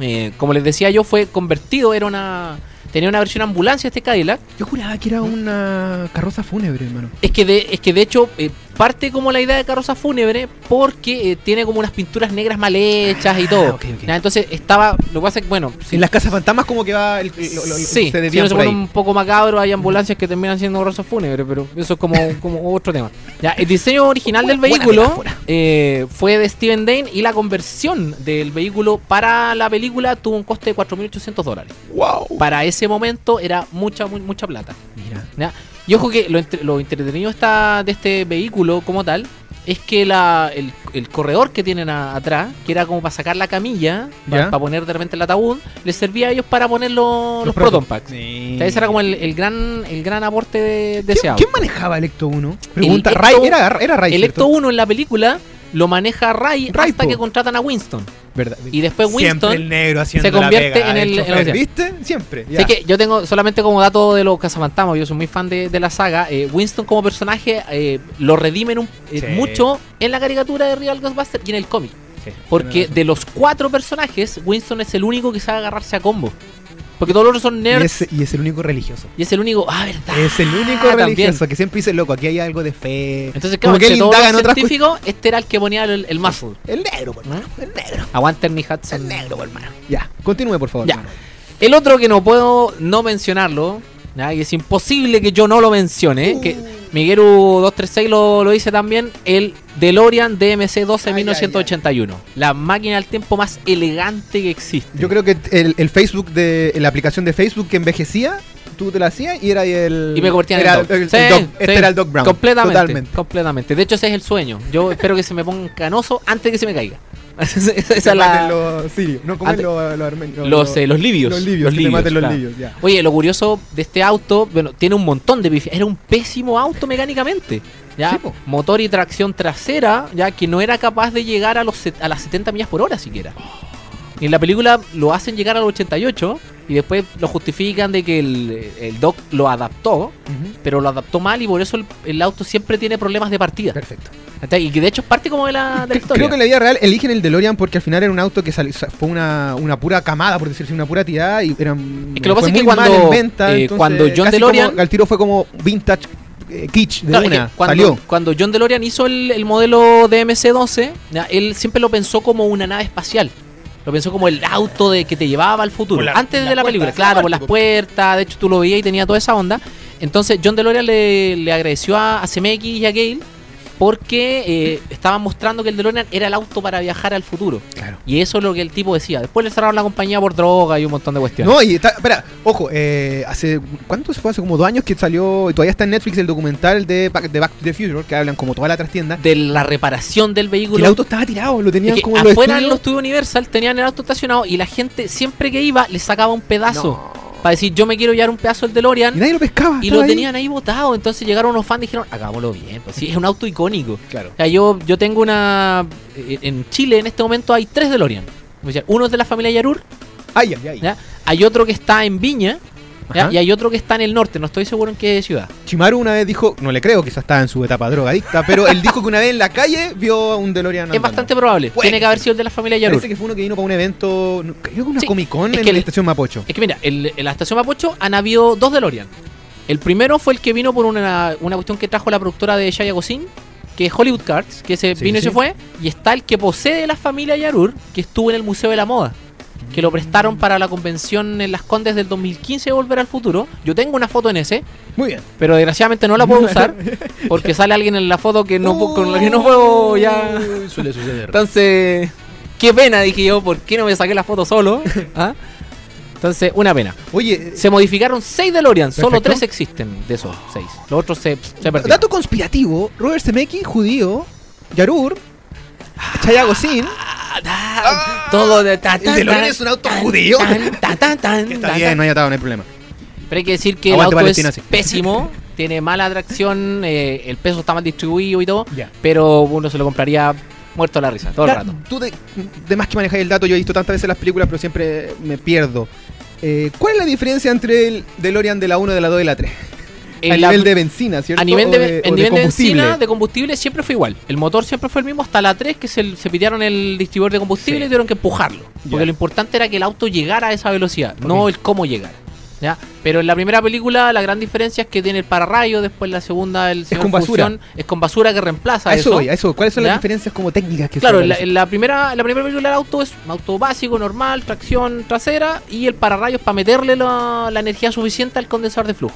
eh, como les decía yo, fue convertido, era una. Tenía una versión ambulancia este Cadillac. Yo juraba que era una carroza fúnebre, hermano. Es que de, es que de hecho eh, parte como la idea de carroza fúnebre porque eh, tiene como unas pinturas negras mal hechas y todo. ok. Ya, Entonces estaba, lo que pasa es que, bueno, si- En las casas fantasmas como que va el, el- lo- lo- sí, se si uno se pone un poco macabro, hay ambulancias que terminan siendo carrozas fúnebres, pero eso es como, *laughs* como otro tema. Ya, el diseño original del vehículo eh, fue de Steven Dane y la conversión del vehículo para la película tuvo un coste de 4.800 dólares. Wow. Para ese momento era mucha, mu- mucha plata. Mira. ¿ya? Y ojo que lo, entre- lo entretenido está de este vehículo como tal es que la, el, el corredor que tienen a- atrás, que era como para sacar la camilla, para poner de repente el ataúd, les servía a ellos para poner los, los, proton. proton packs. Sí. O sea, ese era como el, el gran el gran aporte de, de ese ¿Quién, auto. quién manejaba el Ecto 1? Pregunta. El Ray, era, era Ray. El. Ecto 1 en la película lo maneja Ray, Ray, hasta po. que contratan a Winston. ¿Verdad? Y después Siempre Winston el negro haciendo se convierte la pega en el- en el- ¿Viste? Siempre. ya. Sé que yo tengo solamente como dato de los cazafantasmas, yo soy muy fan de, de la saga. eh, Winston como personaje eh, lo redimen un- eh, Sí. mucho en la caricatura de Real Ghostbusters y en el cómic. Sí, Porque de los cuatro personajes, Winston es el único que sabe agarrarse a combo. Porque todos los otros son y nerds es, y es el único religioso. y es el único. Ah, verdad. Es el único también. religioso que siempre dice, loco, aquí hay algo de fe. Entonces, como claro, que él todos indaga en otras científicos, este era el que ponía el, el muscle. El negro, por hermano. El negro. Aguanta Ernie Hudson. El negro, por hermano. Ya, continúe, por favor. Ya. hermano. El otro que no puedo no mencionarlo, ¿ya? y es imposible que yo no lo mencione, Uh. que Miguelu 236 lo, lo dice también, el DeLorean DMC-12 Ay, 1981. La máquina del tiempo más elegante que existe. Yo creo que el, el Facebook de la aplicación de Facebook que envejecía, tú te la hacías y era el. y me convertía en era el Doc. el- el Sí, Doc. sí. Este era el Doc Brown. Completamente, Totalmente. completamente. De hecho, ese es el sueño. Yo *laughs* espero que se me ponga canoso antes de que se me caiga. *laughs* esa es la... los sirios. No comen los, los armenios. Los, eh, los libios. Los libios. que te maten los claro. libios, ya. Oye, lo curioso de este auto, bueno, tiene un montón de pifias. Era un pésimo auto mecánicamente. ¿ya? Sí. Motor y tracción trasera, ya que no era capaz de llegar a, los, a las 70 millas por hora siquiera. Y en la película lo hacen llegar a los 88 y después lo justifican de que el, el Doc lo adaptó, pero lo adaptó mal y por eso el, el auto siempre tiene problemas de partida. Perfecto. Y que de hecho es parte como de la, de la historia. Creo que en la vida real eligen el DeLorean porque al final era un auto que sali- sa- fue una, una pura camada, por decirlo así, una pura tirada y eran, Es que lo fue pasa es que muy mal cuando, en venta, eh, entonces cuando John DeLorean- como- al tiro fue como vintage eh, kitsch de es una, que cuando, salió. cuando John DeLorean hizo el, el modelo DMC-12, ya, él siempre lo pensó como una nave espacial. Lo pensó como el auto de que te llevaba al futuro. La- Antes de la película, claro, por las puertas. De hecho, tú lo veías y tenía toda esa onda. Entonces, John DeLorean le, le agradeció a, a CMX y a Gale porque eh, estaban mostrando que el DeLorean era el auto para viajar al futuro. Claro. Y eso es lo que el tipo decía. Después le cerraron la compañía por droga y un montón de cuestiones. No, y está, espera, ojo, eh, hace, ¿cuánto se fue? Hace como dos años que salió, y todavía está en Netflix el documental de, Back- de Back to the Future, que hablan como toda la trastienda. De la reparación del Que vehículo. el auto estaba tirado, lo tenían Es que como afuera en los estudios Universal tenían el auto estacionado y la gente siempre que iba le sacaba un pedazo para decir yo me quiero llevar un pedazo del DeLorean Y nadie lo pescaba. y lo ahí. tenían ahí botado. Entonces llegaron unos fans y dijeron hagámoslo bien. Pues sí, es un auto icónico. Claro. O sea, yo, yo tengo una. eh, En Chile en este momento hay tres DeLorean. O sea, uno es de la familia Yarur, Ay, ay, ay. hay otro que está en Viña Y hay otro que está en el norte, no estoy seguro en qué ciudad. Chimaru una vez dijo, no le creo, quizás estaba en su etapa drogadicta, pero él dijo que una vez en la calle vio a un DeLorean Es andando. bastante probable. Tiene que haber sido el de la familia Yarur. Parece que fue uno que vino para un evento, creo que una Sí, Comic Con es en que la estación Mapocho. Es que mira, en la estación Mapocho han habido dos DeLorean. El primero fue el que vino por una, una cuestión que trajo la productora de Shaya Gosin, que es Hollywood Cards, que se Sí, vino y se fue. Y está el que posee la familia Yarur, que estuvo en el Museo de la Moda. Que lo prestaron para la convención en Las Condes del 2015 de Volver al Futuro. Yo tengo una foto en ese, Muy bien. pero desgraciadamente no la puedo *laughs* usar porque sale alguien en la foto que no, con la que no puedo ya. Suele suceder. Entonces, qué pena, dije yo, ¿por qué no me saqué la foto solo? *laughs* ¿Ah? Entonces, una pena. Oye, Se modificaron 6 DeLorean, solo Perfecto. 3 existen de esos 6. Los otros se, se perdieron. dato conspirativo, Robert Zemeckis, judío, Yarur, Chayago Sin, Ah, ta- Todo de ta, ta, ¿El DeLorean tan, es un auto judío? tan, ta, ta, tan, *laughs* que está ta, bien, ta. no hay atado, no hay problema. Pero hay que decir que Aguante el auto Palestina, es sí. pésimo, *laughs* tiene mala atracción, eh, el peso está mal distribuido y todo, Ya. pero uno se lo compraría muerto a la risa, todo el rato. Tú de, de más que manejáis el dato, yo he visto tantas veces las películas, pero siempre me pierdo. Eh, ¿Cuál es la diferencia entre el DeLorean de la 1, de la 2 y la 3? En a la- nivel de benzina, ¿cierto? A nivel O de, en nivel de combustible. benzina, de combustible, siempre fue igual. El motor siempre fue el mismo hasta la 3, que se, se pidieron el distribuidor de combustible Sí. y tuvieron que empujarlo. Porque lo importante era que el auto llegara a esa velocidad, no Ok. el cómo llegar. ¿ya? Pero en la primera película la gran diferencia es que tiene el pararrayo, después la segunda el señor con basura. Fusión, es con basura que reemplaza A eso, eso. voy, a eso. ¿Cuáles son ¿Ya? las diferencias como técnicas que Claro, en la, en la primera, la primera película el auto es un auto básico, normal, tracción trasera y el pararrayos para meterle la, la energía suficiente al condensador de flujo.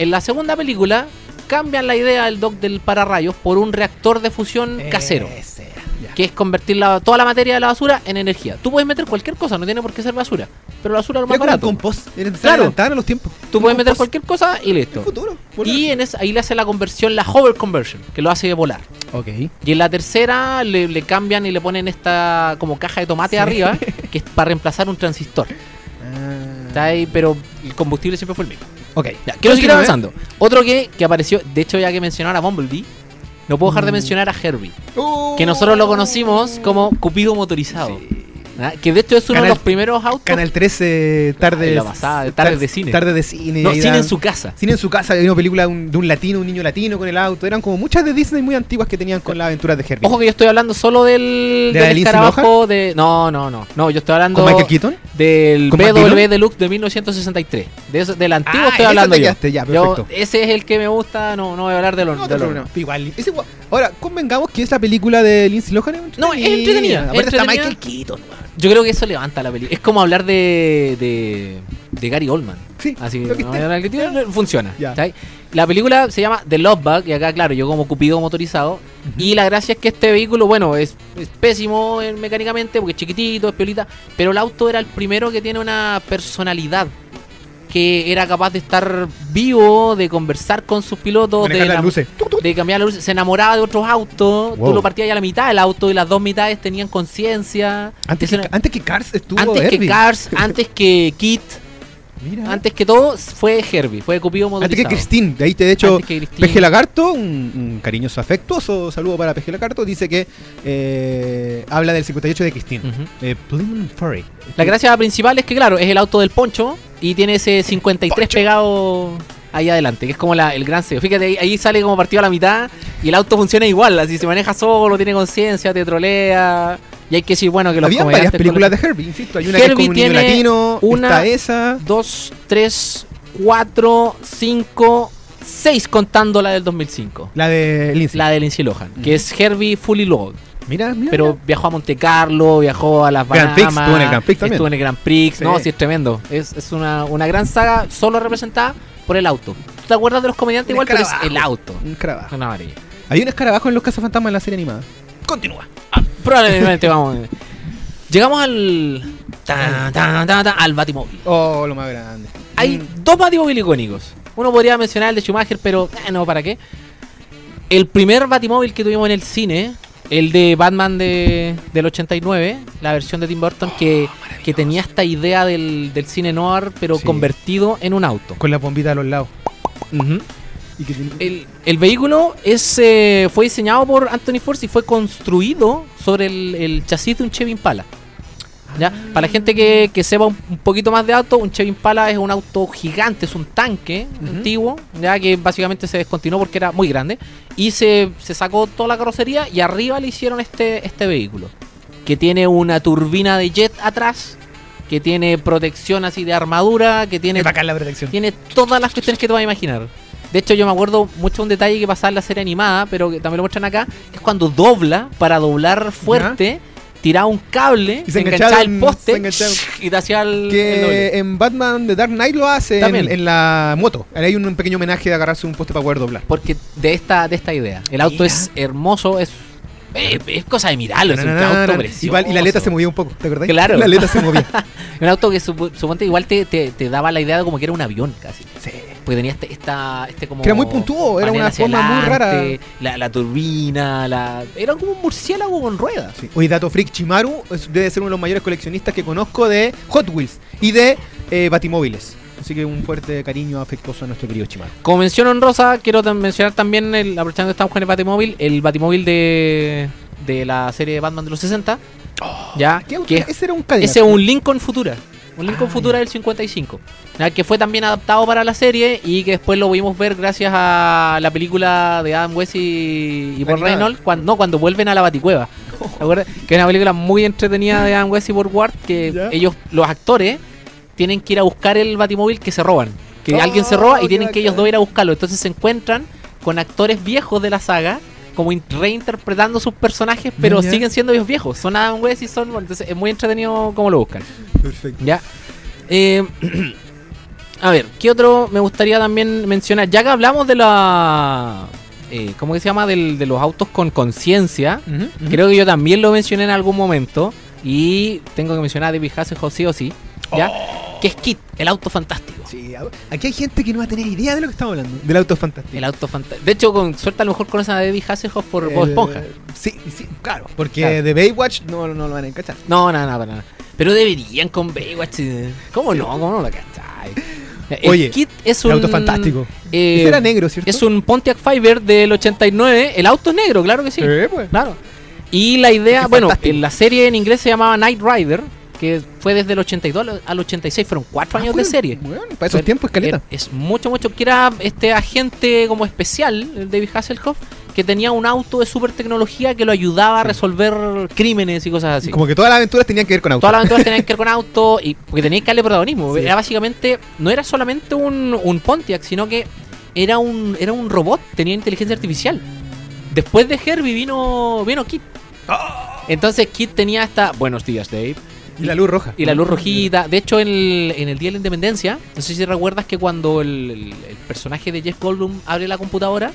En la segunda película cambian la idea del dock del pararrayos por un reactor de fusión casero, Ese, ya. que es convertir la- toda la materia de la basura en energía. Tú puedes meter cualquier cosa, no tiene por qué ser basura, pero la basura es lo más barato. compost. Claro. a los tiempos. Tú Un puedes meter cualquier cosa y listo. El futuro. Y en esa, ahí le hace la conversión, la hover conversion, que lo hace volar. Ok. Y en la tercera le, le cambian y le ponen esta como caja de tomate Sí. arriba, *laughs* que es para reemplazar un transistor. Está ahí, pero el combustible siempre fue el mismo. Ok. Ya, quiero seguir Continúe. avanzando. Otro que, que apareció, de hecho ya que mencionar a Bumblebee, no puedo dejar de Mm. mencionar a Herbie, que nosotros lo conocimos como Cupido motorizado. ¿Ah? Que de hecho es uno Canal- de los primeros autos. Canal 13, tarde. La pasada, tardes de cine. Tarde de cine. no, cine dan- en su casa. Cine en su casa, había una película de un, de un latino, un niño latino con el auto. Eran como muchas de Disney muy antiguas que tenían con las aventuras de Herbie. Ojo que yo estoy hablando solo del, ¿De la del escarabajo de. No, no, no. No, yo estoy hablando ¿Con Michael Keaton? del ¿Con Matt BW? Deluxe de 1963. De eso- del antiguo Ah, estoy hablando yo. ya, Yo-. Ese es el que me gusta, no, no voy a hablar de los. No, de los- programa. Igual. es. Ahora, convengamos que esa película de Lindsay Lohan es No, es entretenida, Aparte es está. Michael Keaton. Yo creo que eso levanta la película. Es como hablar de, de, de Gary Oldman. Sí, Así lo que no, esté. funciona. La película se llama The Love Bug, y acá, claro, yo como Cupido motorizado. Y la gracia es que este vehículo, bueno, es, es pésimo mecánicamente, porque es chiquitito, es piolita, pero el auto era el primero que tiene una personalidad. Que era capaz de estar vivo, de conversar con sus pilotos, de, las luces. De cambiar las luces. Se enamoraba de otros autos. Wow. Tú lo partías ya a la mitad del auto y las dos mitades tenían conciencia. Antes, que, era- antes que Cars estuvo antes que. Cars, *laughs* antes que Kit, Mira. antes que todo, fue Herbie, fue Cupido Antes que Christine, de ahí te he hecho. Peje Lagarto, un, un cariñoso afectuoso saludo para Peje Lagarto, dice que eh, habla del 58 de Christine. Ujú. Eh. La gracia principal es que, claro, es el auto del poncho y tiene ese 53 Poncho. pegado ahí adelante, que es como la- el gran sello. Fíjate, ahí, ahí sale como partido a la mitad y el auto funciona igual, así se maneja solo, tiene conciencia, te trolea. Y hay que decir, bueno, que los Había varias películas de Herbie, insisto. Hay una que es Herbie con un niño tiene latino, una- está esa. los- Dos, tres, cuatro, cinco, seis contando la del 2005. La de Lindsay. La de Lindsay Lohan, que es Herbie Fully Load. Mira, mira. Pero viajó a Monte Carlo, viajó a las Grand Bahamas. Prix, estuvo en el Grand Prix también. Estuvo en el Grand Prix. Sí. No, sí, es tremendo. Es, es una, una gran saga solo representada por el auto. ¿Tú te acuerdas de los comediantes Un igual? Pero es el auto. Un escarabajo. Una maravilla. Hay un escarabajo en los cazafantasmas en la serie animada. Continúa. Probablemente vamos. Llegamos al. tan, tan, tan, tan, al Batimóvil. Oh, lo más grande. Hay Mm, dos Batimóvil icónicos. Uno podría mencionar el de Schumacher, pero eh, no, ¿para qué? El primer Batimóvil que tuvimos en el cine, el de Batman de, del 89, la versión de Tim Burton, que, que tenía esta idea del, del cine noir, pero Sí. convertido en un auto. Con la bombita a los lados. Ujú. Y que tiene- el, el vehículo es, eh, fue diseñado por Anthony Force y fue construido sobre el, el chasis de un Chevy Impala. ¿Ya? Para la gente que, que sepa un, un poquito más de auto, un Chevy Impala es un auto gigante, es un tanque antiguo, ya que básicamente se descontinuó porque era muy grande. Y se, se sacó toda la carrocería y arriba le hicieron este, este vehículo. Que tiene una turbina de jet atrás, que tiene protección así de armadura, que tiene Es bacán la protección. tiene todas las cuestiones que te vas a imaginar. De hecho, yo me acuerdo mucho un detalle que pasaba en la serie animada, pero que también lo muestran acá, que es cuando dobla, para doblar fuerte, tiraba un cable, Y se enganchaba el enganchaban- poste *laughs* y te hacía el. Que en Batman The Dark Knight lo hace en, en la moto. Ahí hay un pequeño homenaje de agarrarse un poste para poder doblar. Porque de esta, de esta idea. El auto es hermoso, es, eh, es cosa de mirarlo, es un auto precioso. Y la aleta se movía un poco, ¿te acordás? Claro. La aleta se movía. *laughs* Un auto que supo- suponte igual te, te, te daba la idea de como que era un avión casi. sí. Porque tenía este, esta, este como. Que era muy puntudo, era una forma muy rara. La, la turbina, la. Era como un murciélago con ruedas. Sí. Oye, dato freak, Chimaru es- debe ser uno de los mayores coleccionistas que conozco de Hot Wheels y de eh, batimóviles. Así que un fuerte cariño afectuoso a nuestro querido Chimaru. Como mención honrosa, quiero mencionar también, el, aprovechando que estamos con el Batimóvil, el Batimóvil de, de la serie de Batman de los 60. ya, ¿Qué auto? que ese era un Cadillac. ese es un Lincoln Futura. Un Lincoln Ah, Futura del 55. ya, que fue también adaptado para la serie y que después lo pudimos ver gracias a la película de Adam West y, y Paul. Reynolds. Cuando, no, cuando vuelven a la Baticueva. ¿Te acuerdas? Que es una película muy entretenida de Adam West y Paul Ward. Que Ya. ellos, los actores, tienen que ir a buscar el Batimóvil que se roban. Que Oh, alguien se roba y tienen que ellos dos ir a buscarlo. Entonces se encuentran con actores viejos de la saga. Como in- reinterpretando sus personajes, pero Ya. siguen siendo ellos viejos. Son Adam West y son. Entonces es muy entretenido cómo lo buscan. Perfecto. Ya. Eh, *clears throat* a ver, ¿qué otro me gustaría también mencionar? Ya que hablamos de la. Eh, ¿Cómo que se llama? Del- de los autos con conciencia. Creo que yo también lo mencioné en algún momento. Y tengo que mencionar a David Hasselhoff sí o sí. ¿Ya? Que es Kit, el auto fantástico. Sí, aquí hay gente que no va a tener idea de lo que estamos hablando. Del auto fantástico. El auto fantástico. De hecho, con suerte a lo mejor conocen a David Hasselhoff por Bob Esponja. Sí, sí, claro. Porque Claro. de Baywatch no, no lo van a encachar. No, nada, nada, nada. Pero deberían con Baywatch. eh. ¿Cómo no? ¿Cómo no lo cachai? El Oye, Kit es El un. auto fantástico. eh, era negro, ¿cierto? Es un Pontiac Fiber del 89. El auto es negro, claro que sí. Sí, pues. Claro. Y la idea, bueno, en la serie en inglés se llamaba Night Rider, que fue desde el 82 al- al 86, fueron cuatro Ah, años fue- de serie. Bueno, para esos tiempos, caleta. er- Es mucho, mucho. Que era este agente como especial, el David Hasselhoff, que tenía un auto de super tecnología que lo ayudaba a resolver crímenes y cosas así. Como que todas las aventuras tenían que ver con autos. Todas las aventuras tenían que ver *laughs* con auto y porque tenía que darle protagonismo. Sí. Era básicamente, no era solamente un, un Pontiac, sino que era un, era un robot, tenía inteligencia artificial. Después de Herbie vino, vino Kit. Entonces Kit tenía esta. Buenos días, Dave. Y la luz roja. Y la luz rojita. De hecho, en el, en el Día de la Independencia, no sé si recuerdas que cuando el, el- el personaje de Jeff Goldblum abre la computadora,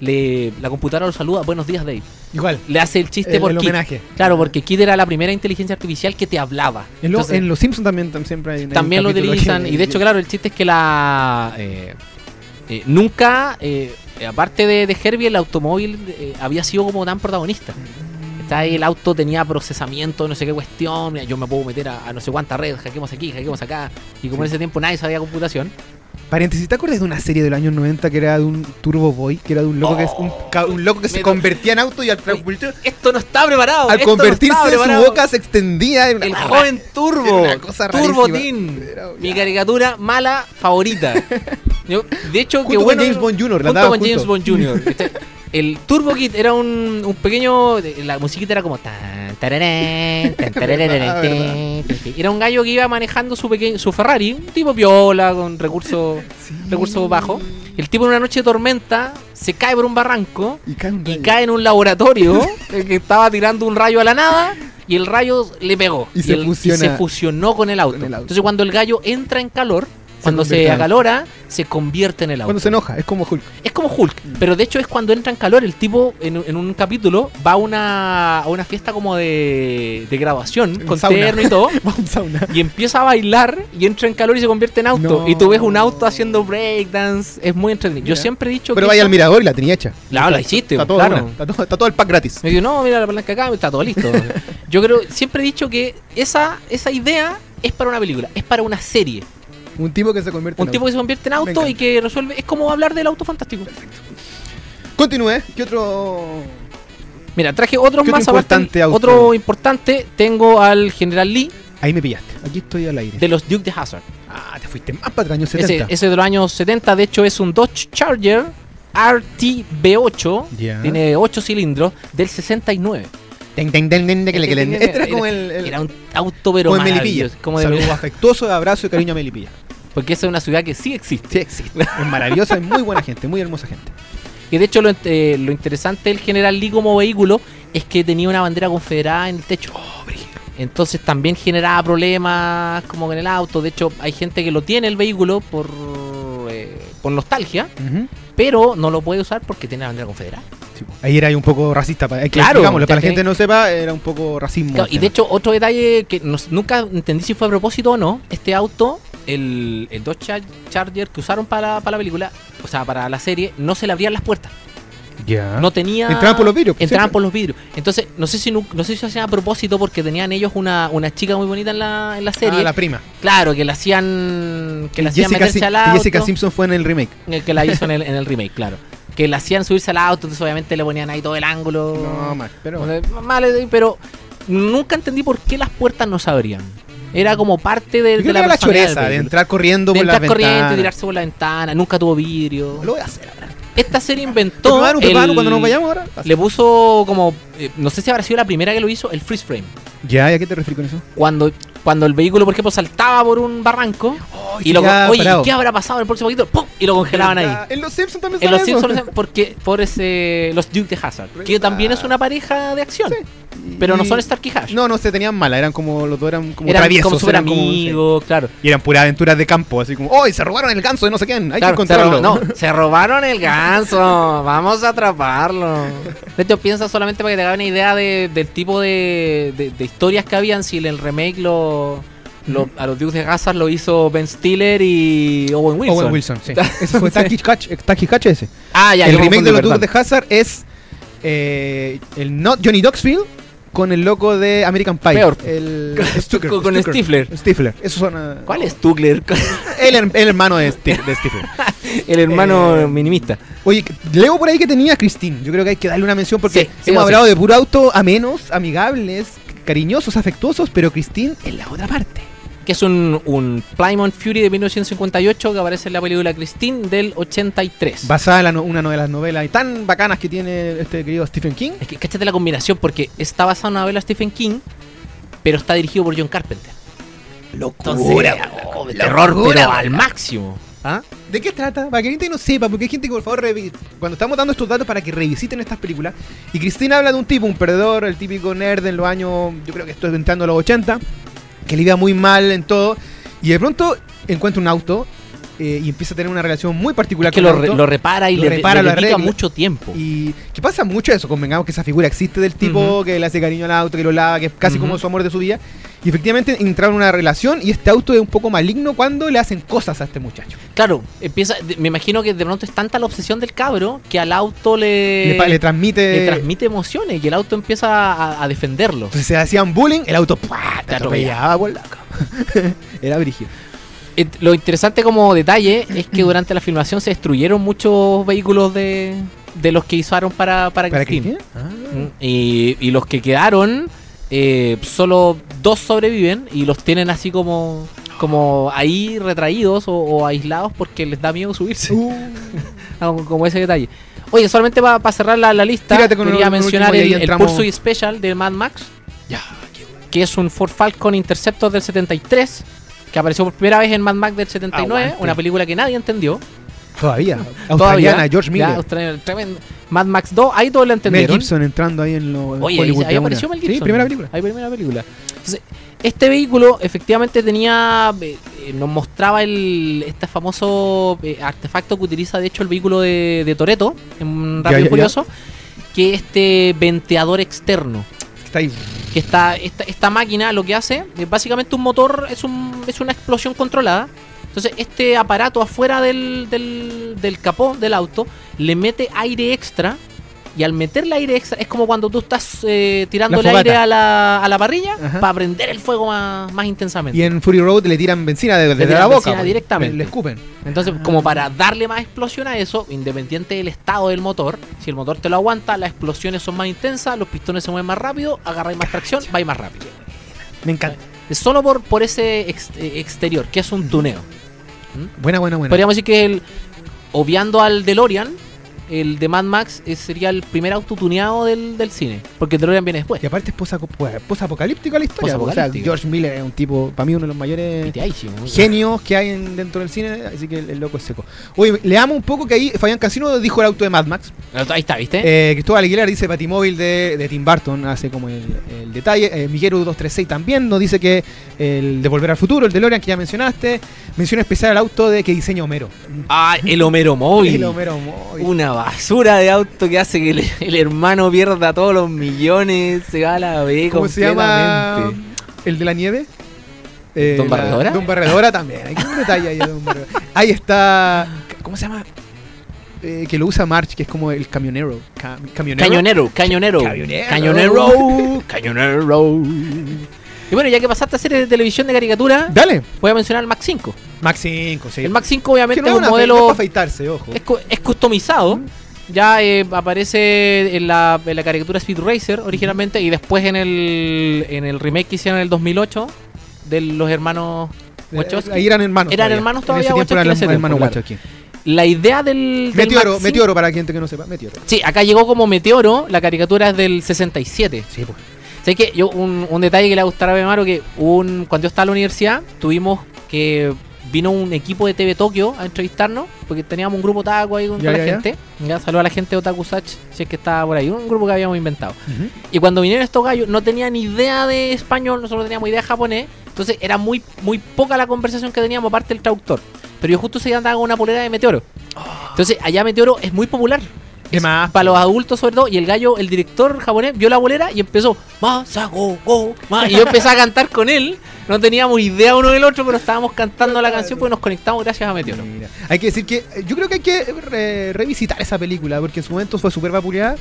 le, la computadora lo saluda. Buenos días, Dave. Igual. Le hace el chiste El, por el Kit. homenaje. Claro, porque Kid era la primera inteligencia artificial que te hablaba. En, lo- Entonces, en Los Simpsons también, tam- siempre hay. también lo utilizan. *laughs* Y de hecho, claro, el chiste es que la. eh, eh, nunca, eh, aparte de, de Herbie, el automóvil eh, había sido como tan protagonista. Está ahí, el auto tenía procesamiento, no sé qué cuestión. Yo me puedo meter a, a no sé cuánta red, hackeemos aquí, hackeemos acá. Y como en ese tiempo nadie sabía computación. Paréntesis, ¿te acuerdas de una serie de los años 90 que era de un Turbo Boy? Que era de un loco que, es un, loco que se convertía en auto y al, Esto no está preparado. al no convertirse está su boca se extendía en una El joven Turbo. Era una cosa Turbo. Teen. Era- Mi caricatura mala favorita. *laughs* Yo, de hecho, Junto que con bueno. James Bond Jr., Junto con James. Bond Jr. *laughs* El Turbo Kid era un, un pequeño. La musiquita era como. tan, tararán, tan. *laughs* Era un gallo que iba manejando su pequeño, su Ferrari, un tipo piola con recursos Sí. recursos bajos. El tipo en una noche de tormenta se cae por un barranco Y cae un y rayo. cae en un laboratorio eh, que estaba tirando un rayo a la nada y el rayo le pegó Y se el- fusiona se fusionó con el, auto. con el auto. Entonces cuando el gallo entra en calor, cuando se en acalora, se convierte en el auto. Cuando se enoja, es como Hulk. Es como Hulk, pero de hecho es cuando entra en calor. El tipo en, en un capítulo va a una, a una fiesta como de, de graduación, Un con sauna. terno y todo. *laughs* Va a un sauna. Y empieza a bailar y entra en calor y se convierte en auto. No. Y tú ves un auto haciendo breakdance. Es muy entretenido. Yo siempre he dicho Pero que. vaya eso- al mirador y la tenía hecha. Claro, la hiciste, Está todo, claro. una, está, todo, está todo el pack gratis. Me digo, no, mira la palanca acá, está todo listo. *laughs* Yo creo, siempre he dicho que esa, esa idea es para una película, es para una serie. Un tipo que se convierte Un en tipo que se convierte en auto y que resuelve. Es como hablar del auto fantástico. Continúe. ¿Qué otro...? Mira, traje otros ¿Qué otro más aparte. importante auto? Otro importante, tengo al General Lee, Ahí me pillaste. Aquí estoy al aire. de los Duke de Hazard. Ah, te fuiste más para años Ese, 70. ese de los años 70, de hecho, es un Dodge Charger RT V8. Ya. Tiene 8 cilindros del 69. Ten, ten, ten, ten, ten, ten, ten. Era como el. el- Era un auto, pero como el Melipilla. Como de- afectuoso, abrazo y cariño a Melipilla. porque esa es una ciudad que sí existe. Sí, existe. Es maravillosa, es muy buena gente, muy hermosa gente. Y de hecho, lo, eh, lo interesante del General Lee como vehículo es que tenía una bandera confederada en el techo. Entonces también generaba problemas como con el auto. De hecho, hay gente que lo tiene el vehículo por, eh, por nostalgia, pero no lo puede usar porque tiene la bandera confederada. Ahí era un poco racista. Para, Claro, digámoslo, para la gente que no sepa, era un poco racismo. Claro, y de hecho, otro detalle que nos- nunca entendí si fue a propósito o no, este auto, el, el Dodge Char- Charger que usaron para, para la película, o sea, para la serie, no se le abrían las puertas. ya. No tenía... Entraban por los vidrios, pues, Entraban siempre. por los vidrios. Entonces, no sé si no, sé si se hacían a propósito porque tenían ellos una, una chica muy bonita en la, en la serie. Ah, la prima. Claro, que la hacían que la hacían Jessica, meterse al auto. Jessica Simpson fue en el remake. el que la hizo en el, en el *laughs* remake, claro. Que la hacían subirse al auto, entonces obviamente le ponían ahí todo el ángulo. No, mal, pero O sea, mal, eh, pero nunca entendí por qué las puertas no se abrían. Era como parte de, de la la choreza de entrar corriendo De por entrar corriente, ventanas. tirarse por la ventana, nunca tuvo vidrio. Lo voy a hacer ahora. Esta serie inventó. Preparo, preparo, el- cuando nos vayamos ahora. Le puso como. eh, no sé si habrá sido la primera que lo hizo, el freeze frame. Ya, ¿y a qué te refieres con eso? Cuando, cuando el vehículo, por ejemplo, saltaba por un barranco y lo. Oye, parado. ¿qué habrá pasado en el próximo poquito? ¡Pum! Y lo congelaban ahí. En los Simpsons también En los eso. Simpsons, porque por ese, los Duke de Hazard, que también es una pareja de acción, pero no son Stark y Hash. No, no se tenían mala, eran como los dos eran como eran traviesos. como super eran como- amigos, claro. sí. Y eran puras aventuras de campo, así como, ¡oh! Se robaron el ganso de no sé quién, hay Claro, que se, encontrarlo. no, *laughs* se robaron el ganso. Vamos a atraparlo. De hecho, piensa solamente para que te haga una idea de- del tipo de, de- de historias que habían. Si en el remake lo, lo- a los Dukes de Hazard lo hizo Ben Stiller y Owen Wilson. Owen Wilson, sí. *laughs* Ese fue Taki Hatch ese. Ah, ya, el remake de los Dukes de Hazard es eh, el no- Johnny Knoxville con el loco de American Pie. Peor. El *laughs* Con- con Stifler. Stifler. Esos son. eh, ¿Cuál es Tugler? *laughs* El, el hermano de, Sti- de Stifler. el hermano Eh, minimista. Oye, leo por ahí que tenía a Christine. Yo creo que hay que darle una mención porque Sí, hemos sí. hablado de puro auto amenos, amigables, cariñosos, afectuosos, pero Christine en la otra parte. Que es un, un Plymouth Fury de 1958 que aparece en la película Christine del 83. Basada en la no- una de las novelas tan bacanas que tiene este querido Stephen King. Es que cáchate la combinación porque está basada en una novela de Stephen King, pero está dirigido por John Carpenter. Entonces, oh, terror, locura, pero al máximo. ¿Ah? ¿De qué trata? Para que la gente no sepa, porque hay gente que por favor cuando estamos dando estos datos para que revisiten estas películas. Y Cristina habla de un tipo, un perdedor, el típico nerd en los años, yo creo que estoy entrando a los 80, que le iba muy mal en todo. Y de pronto encuentra un auto eh, y empieza a tener una relación muy particular Es que con lo, el re- lo repara y lo le, repara, le dedica mucho tiempo. Y que pasa mucho eso, convengamos que esa figura existe del tipo que le hace cariño al auto, que lo lava, que es casi como su amor de su vida. Y efectivamente entraron en una relación y este auto es un poco maligno cuando le hacen cosas a este muchacho. Claro, empieza, me imagino que de pronto es tanta la obsesión del cabro que al auto le, le, transmite... le transmite emociones y el auto empieza a, a defenderlo. Entonces se hacían bullying, el auto ¡pua! te atropellaba por. *laughs* Era brígido. Lo interesante como detalle es que durante la filmación se destruyeron muchos vehículos de, de los que usaron para, para, ¿Para Christine. Cristina? Mm, Y, y los que quedaron, eh, solo dos sobreviven y los tienen así como, como ahí retraídos o, o aislados porque les da miedo subirse. Uh, *laughs* como ese detalle. Oye, solamente para cerrar la, la lista, Tírate con quería un- mencionar el, el. Pursuit Special de Mad Max, ya. que es un Ford Falcon Interceptor del 73, que apareció por primera vez en Mad Max del 79, Aguante. una película que nadie entendió. Todavía. Australiana. George Ya, Miller. australiana, tremendo. Mad Max 2, ahí todos la Mel entendieron. Gibson entrando ahí en los Oye, ahí, Hollywood ahí de apareció. Mel Gibson. Sí, primera película. Ahí primera película. Entonces, este vehículo efectivamente tenía, eh, eh, nos mostraba el este famoso eh, artefacto que utiliza de hecho el vehículo de, de Toreto en Ya, Rápido ya, ya. Furioso, que es este venteador externo. Está ahí. Que está, esta, esta máquina lo que hace es básicamente un motor, es, un, es una explosión controlada. Entonces, este aparato afuera del, del, del capó del auto le mete aire extra. Y al meterle aire extra, es como cuando tú estás eh, tirándole La fogata. aire a la, a la parrilla Ajá. para prender el fuego más, más intensamente. Y en Fury Road le tiran benzina desde Le la tiran boca. pues. directamente. Le escupen. Entonces, Ah. como para darle más explosión a eso, independiente del estado del motor, si el motor te lo aguanta, las explosiones son más intensas, los pistones se mueven más rápido, agarráis más tracción, vais más rápido. Me encanta. Solo por, por ese ex- eh, exterior, que es un tuneo. Buena, buena, buena. Podríamos decir que el, obviando al DeLorean, el de Mad Max sería el primer auto tuneado del, del cine. Porque el DeLorean viene después. Y aparte es pues, posapocalíptico la historia. O sea, Posapocalíptico. George Miller es un tipo, para mí, uno de los mayores genios que hay en- dentro del cine, así que el, el loco es seco. Oye, leamos un poco que ahí Fabián Cancino dijo el auto de Mad Max. Ahí está, ¿viste? Eh, Cristóbal Aguilar dice Batimóvil de, de Tim Burton, hace como el, el detalle. Eh, Miguel 236 también nos dice que el de Volver al Futuro, el DeLorean que ya mencionaste. Mención especial al auto de que diseña Homero. ah, el Homero Móvil. *laughs* El Homero Móvil. Una basura de auto que hace que el, el hermano pierda todos los millones, se va a la B ¿Cómo se llama? ¿El de la nieve? Eh, ¿Don la- Barredora? Don Barredora también. Hay un detalle ahí de Don Barredora. Ahí está. ¿Cómo se llama? Eh, que lo usa March, que es como el camionero. Cam- camionero. Cañonero, cañonero. Cañonero. Cañonero. *laughs* Cañonero. Y bueno, ya que pasaste a serie de televisión de caricatura, Dale. voy a mencionar el Max 5. Max 5, sí. El Max 5 que obviamente no es un modelo... para afeitarse, ojo. Es, es customizado. Ya eh, aparece en la, en la caricatura Speed Racer originalmente y después en el, en el remake que hicieron en el 2008 de los hermanos Wachowski. Eh, Ahí eran hermanos. Eran hermanos En todavía ese tiempo eran Wachowski en ese hermanos Wachowski. La idea del, del Meteoro, Max Meteoro para quien que no sepa. Meteoro. 5 Sí, acá llegó como Meteoro, la caricatura es del 67. Sí, pues. ¿Sabes qué? Yo, un, un detalle que le gustará a Bemaro, que un, cuando yo estaba en la universidad, tuvimos que vino un equipo de TV Tokio a entrevistarnos, porque teníamos un grupo otaku ahí con Ya, la ya. gente. Ya, saludo a la gente de Otaku Sach, si es que estaba por ahí, un grupo que habíamos inventado. Y cuando vinieron estos gallos, no tenían ni idea de español, nosotros teníamos idea de japonés, entonces era muy, muy poca la conversación que teníamos aparte del traductor. Pero yo justo se andaba con una polera de Meteoro. Entonces, allá Meteoro es muy popular. ¿Qué más? Para los adultos sobre todo. Y el gallo, el director japonés, vio la bolera y empezó, Masago, go, ma", Y yo empecé a cantar con él. No teníamos idea uno del otro, pero estábamos cantando la canción porque nos conectamos gracias a Meteoro. Mira, Hay que decir que eh, yo creo que hay que re- revisitar esa película porque en su momento fue súper vapuleada,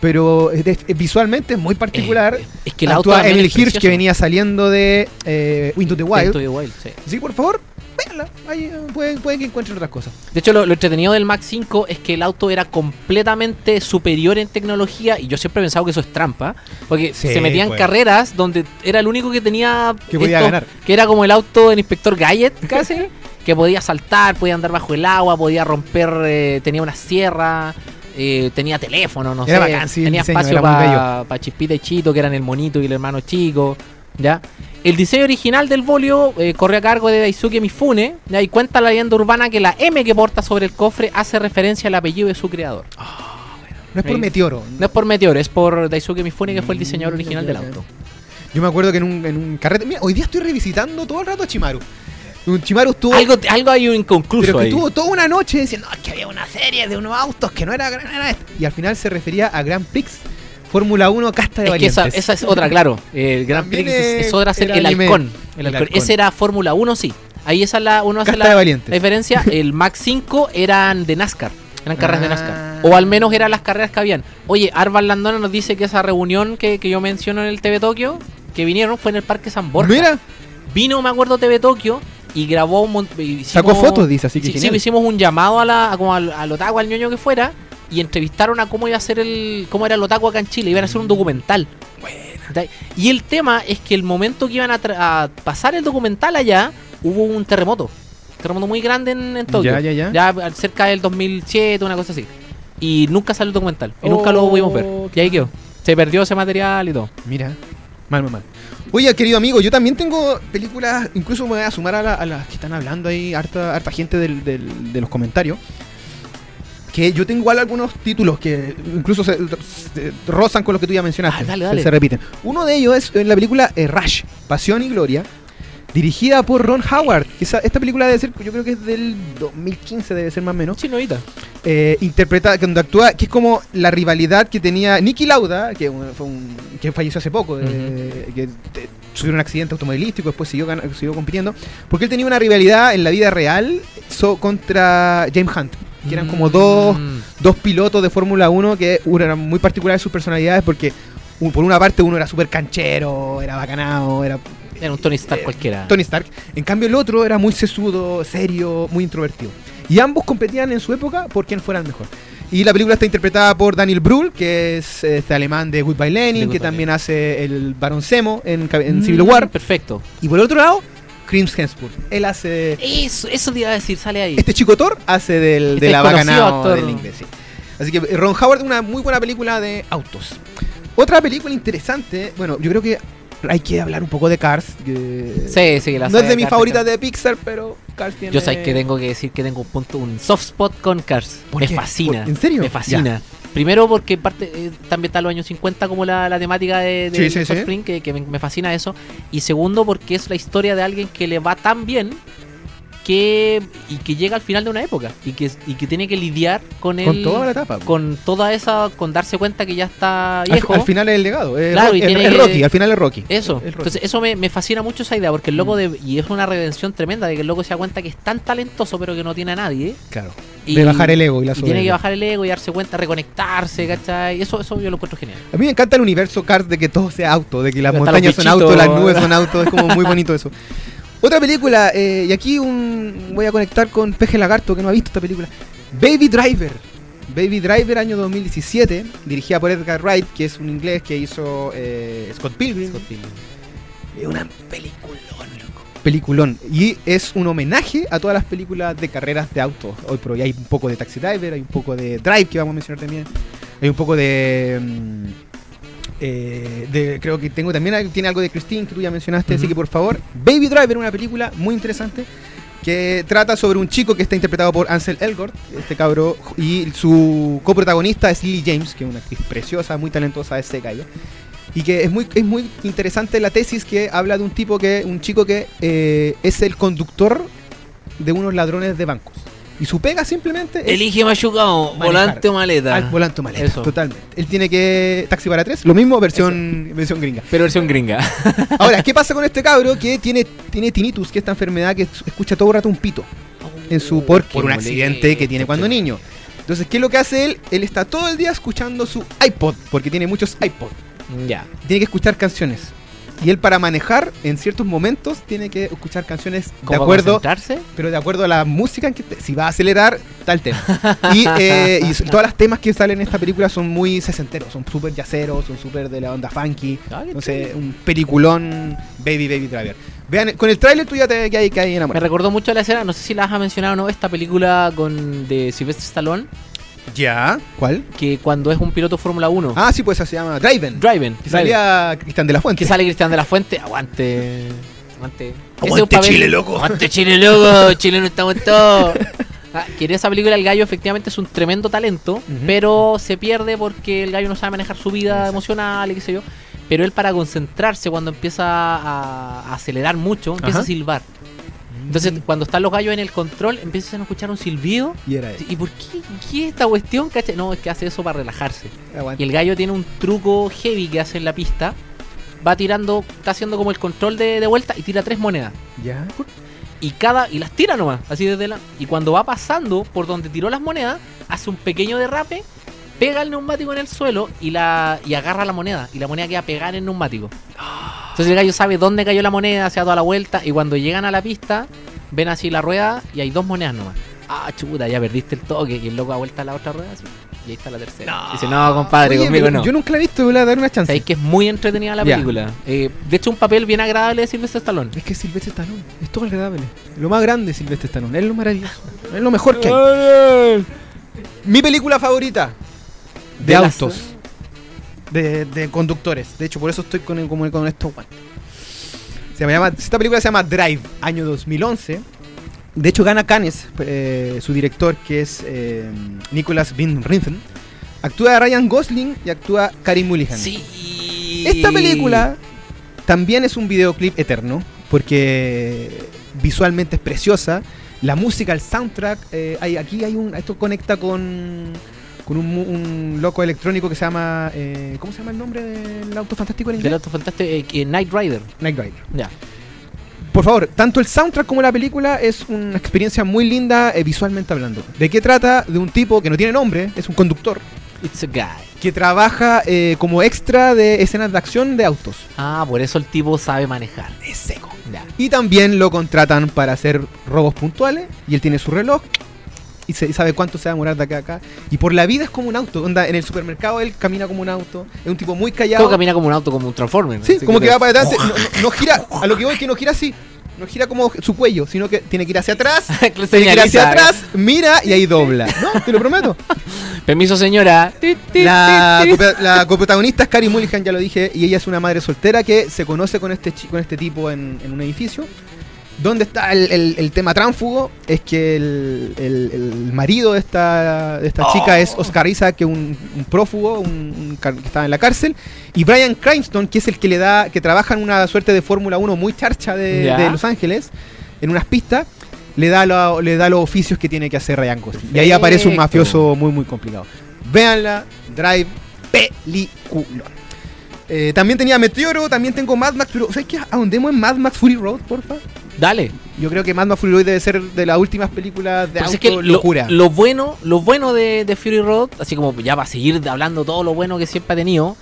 pero visualmente es muy particular. Eh, es que auto Actúa es Hirsch que venía saliendo de eh, Into the Wild. Into the Wild, sí. Por favor, véanla. Ahí eh, pueden, pueden que encuentren otras cosas. De hecho, lo, lo entretenido del Max 5 es que el auto era completamente superior en tecnología y yo siempre he pensado que eso es trampa, porque Sí, se metían pues. carreras donde era el único que tenía Que podía ganar. que era como el auto del inspector Gadget *laughs* casi, que podía saltar, podía andar bajo el agua, podía romper, eh, tenía una sierra, eh, tenía teléfono, no Era sé, bacán, sí, el tenía diseño, espacio para Chispita y Chito, que eran el monito y el hermano chico, ¿ya? El diseño original del Volio eh, corre a cargo de Daisuke Mifune, y cuenta la leyenda urbana que la M que porta sobre el cofre hace referencia al apellido de su creador. No es por. Meteoro. No es por Meteor, es por Daisuke Mifune, que fue el diseñador original del auto. Yo me acuerdo que en un, en un carrete. Mira, hoy día estoy revisitando todo el rato a Chimaru. Chimaru estuvo. Algo, algo hay un inconcluso pero que ahí. estuvo toda una noche diciendo "Ah, que había una serie de unos autos que no era, no era esto". Y al final se refería a Grand Prix Fórmula 1 Casta de Es que esa, esa es otra, claro. El Gran Prix es, es otra era El anime. halcón. El El halcón. Ese era Fórmula 1, sí. Ahí esa es la, uno hace la, de Valientes. la diferencia. El Max 5 eran de NASCAR. Eran carreras de Ah. NASCAR. O al menos eran las carreras que habían. Oye, Arval Landona nos dice que esa reunión que, que yo menciono en el TV Tokio, que vinieron, fue en el Parque San Borja. Mira, Vino, me acuerdo, TV Tokio y grabó un mon- hicimos- Sacó fotos, dice, así que sí, sí, hicimos un llamado a la, a como al, al otaku, al ñoño que fuera, y entrevistaron a cómo iba a ser el, cómo era el otaku acá en Chile. Iban a hacer un documental. ¿Cachai? Y el tema es que el momento que iban a, tra- a pasar el documental allá, hubo un terremoto. Un terremoto muy grande en, en Tokio. Ya, ya, ya. al- cerca del 2007, una cosa así. Y nunca salió el documental. Y nunca lo pudimos ver. Y ahí quedó. Se perdió ese material y todo. mira. Mal, mal, mal. Oye, querido amigo, yo también tengo películas, incluso me voy a sumar a, la- a las que están hablando ahí, harta, harta gente del- del- de los comentarios. Que yo tengo igual algunos títulos que incluso se, se rozan con los que tú ya mencionaste. Ah, dale, se- dale. Se, repiten. Uno de ellos es en la película eh, Rush, Pasión y Gloria, dirigida por Ron Howard. esa- esta película debe ser, yo creo que es del 2015, debe ser más o menos. Sí, novita. eh, interpreta, cuando actúa, que es como la rivalidad que tenía Nicky Lauda, que, fue un- que falleció hace poco, eh, que te- sufrió un accidente automovilístico, después siguió, siguió compitiendo, porque él tenía una rivalidad en la vida real so- contra James Hunt, que eran como dos, Mm. dos pilotos de Fórmula 1 que uno era muy particular sus personalidades porque un- por una parte uno era súper canchero, era bacanado, era Era un Tony Stark Eh, cualquiera. Tony Stark. En cambio, el otro era muy sesudo, serio, muy introvertido. Y ambos competían en su época por quién fuera el mejor. Y la película está interpretada por Daniel Brühl, que es este alemán de Goodbye Lenin, De que también hace el Barón Zemo en, en Mm, Civil War. Perfecto. Y por el otro lado, Crims Hemsworth. Él hace... Eso, eso te iba a decir, sale ahí. Este chico Thor hace del, Este de la bacanao del inglés. sí. Así que eh, Ron Howard, una muy buena película de autos. Otra película interesante, bueno, yo creo que hay que hablar un poco de Cars. que Sí, sí, la no es saga de mis favoritas de Pixar, pero Cars tiene... Yo sé que tengo que decir que tengo un punto, un soft spot con Cars. ¿Por Me qué? fascina. ¿Por- en serio? Me fascina. Primero porque parte eh, también está los años 50 como la, la temática de, de Sí, sí, Hot sí. Spring, que, que me, me fascina eso. Y segundo porque es la historia de alguien que le va tan bien que y que llega al final de una época y que, y que tiene que lidiar con el, Con toda la etapa. con toda esa con darse cuenta que ya está Al, viejo al final es el legado. Es, Claro, Rocky, y es- tiene es que- Rocky, al final es Rocky. eso, Es Rocky. entonces eso me, me fascina mucho esa idea porque el loco de, y es una redención tremenda de que el loco se da cuenta que es tan talentoso pero que no tiene a nadie Claro. y, de bajar el ego y la y tiene que bajar el ego y darse cuenta, reconectarse, ¿cachai? Eso, eso yo lo encuentro genial. A mí me encanta el universo Cars de que todo sea auto, de que las montañas son autos, las nubes son autos, es como muy bonito *laughs* eso. Otra película, eh, y aquí un, voy a conectar con Peje Lagarto que no ha visto esta película. Baby Driver. Baby Driver año 2017, dirigida por Edgar Wright, que es un inglés que hizo eh, Scott Pilgrim. Es una peliculón, loco. Peliculón. Y es un homenaje a todas las películas de carreras de autos. Hoy por hoy hay un poco de Taxi Driver, hay un poco de Drive que vamos a mencionar también. Hay un poco de. mm, eh, de- creo que tengo también tiene algo de Christine que tú ya mencionaste, así que por favor, Baby Driver, una película muy interesante que trata sobre un chico que está interpretado por Ansel Elgort, este cabro, y su coprotagonista es Lily James, que es una actriz preciosa, muy talentosa, es seca ella. Y que es muy, es muy interesante la tesis que habla de un tipo que, un chico que eh, es el conductor de unos ladrones de bancos. Y su pega simplemente es Elige machucado, volante o maleta. al volante o maleta. Eso. Totalmente. Él tiene que. Taxi para tres, lo mismo, versión, versión gringa. Pero versión gringa. *laughs* Ahora, ¿qué pasa con este cabro que tiene, tiene tinnitus, que es esta enfermedad que escucha todo el rato un pito en su por, por un accidente que tiene cuando niño? Entonces, ¿qué es lo que hace él? Él está todo el día escuchando su iPod, porque tiene muchos iPod. Ya. Tiene que escuchar canciones. Y él para manejar en ciertos momentos tiene que escuchar canciones de ¿Cómo acuerdo pero de acuerdo a la música en que te- si va a acelerar tal tema. Y, eh, y *laughs* todas las temas que salen en esta película son muy sesenteros son súper yaceros son súper de la onda funky. Ah, sé un peliculón Baby Baby Driver vean con el tráiler tú ya te que hay que hay Me recordó mucho la escena, no sé si la has mencionado o no, esta película con de Sylvester Stallone, ya ¿cuál? que cuando es un piloto Fórmula 1, ah sí pues esa se llama Driven Driven, que salía Cristian de la Fuente que sale Cristian de la Fuente, aguante, aguante. Aguante papel- Chile, loco. Aguante Chile, loco, Chile no estamos todos. Ah, que en esa película el gallo efectivamente es un tremendo talento, pero se pierde porque el gallo no sabe manejar su vida emocional y qué sé yo. Pero él para concentrarse cuando empieza a, a acelerar mucho, empieza Ajá. a silbar. Entonces cuando están los gallos en el control, empiezan a escuchar un silbido. y era. ¿Y por qué, qué es esta cuestión? cacha? No, es que hace eso para relajarse. Aguante. Y el gallo tiene un truco heavy que hace en la pista. Va tirando, está haciendo como el control de, de vuelta y tira tres monedas. ya Y cada y las tira nomás, así desde la. Y cuando va pasando por donde tiró las monedas, hace un pequeño derrape, pega el neumático en el suelo y la y agarra la moneda. Y la moneda queda pegada en el neumático. Entonces el gallo sabe dónde cayó la moneda, se da toda la vuelta. Y cuando llegan a la pista, ven así la rueda y hay dos monedas nomás. Ah, chuta, ya perdiste el toque. Y el loco da vuelta a la otra rueda así, Y ahí está la tercera. Dice, no, compadre, Oye, conmigo no. yo nunca la he visto voy a dar una chance Sabéis que es muy entretenida la película. Eh, de hecho, un papel bien agradable de Sylvester Stallone. Es que Silvestre Stallone es todo agradable. Lo más grande es Silvestre Stallone. Es lo maravilloso. Es lo mejor que hay. Mi película favorita de, De las- autos. De, de conductores. De hecho, por eso estoy con, como con estos guantes. Se llama, esta película se llama Drive, año 2011. De hecho, gana Cannes, eh, su director, que es eh, Nicholas Van Rinfen. Actúa Ryan Gosling y actúa Karim Mulligan. Sí. Esta película también es un videoclip eterno, porque visualmente es preciosa. La música, el soundtrack, eh, hay, aquí hay un. Esto conecta con, con un, un loco electrónico que se llama. eh, ¿Cómo se llama el nombre del auto fantástico en Del inglés? auto fantástico, eh, que Night Rider. Night Rider. Ya. Por favor, tanto el soundtrack como la película es una experiencia muy linda eh, visualmente hablando. ¿De qué trata? De un tipo que no tiene nombre, es un conductor, It's a guy. que trabaja eh, como extra de escenas de acción de autos. Ah, por eso el tipo sabe manejar. Es seco. Ya. Y también lo contratan para hacer robos puntuales. Y él tiene su reloj. Y se, y sabe cuánto se va a demorar de acá a acá. Y por la vida es como un auto. Onda, en el supermercado él camina como un auto. Es un tipo muy callado. Como camina como un auto, como un Transformer. Sí, Así como que va para adelante. *laughs* No, no- no gira. A lo que voy es que no gira así. No gira como su cuello, sino que tiene que ir hacia atrás. *laughs* Tiene que ir hacia señaliza. atrás, mira y ahí dobla. No, te lo prometo. *laughs* Permiso, señora. La, la coprotagonista es Carrie Mulligan, ya lo dije, y ella es una madre soltera que se conoce con este, con este tipo en, en un edificio. ¿Dónde está el, el- el tema tránfugo? Es que el, el- marido de esta, de esta chica es Oscar Isaac, que es un, un prófugo un, que estaba en la cárcel. Y Brian Cranston, que es el que le da, que trabaja en una suerte de Fórmula 1 muy charcha de, de Los Ángeles, en unas pistas, le da, lo- le da los oficios que tiene que hacer Ryan Gosling. Y ahí aparece un mafioso muy, muy complicado. Véanla, Drive, película. Eh, también tenía Meteoro, también tengo Mad Max, pero ¿sabes qué? Ahondemos en Mad Max Fury Road, porfa. Dale. Yo creo que Mad Fury Road debe ser de las últimas películas de Pero auto es que lo, locura. lo bueno, lo bueno de, de Fury Road, así como ya va a seguir hablando todo lo bueno que siempre ha tenido,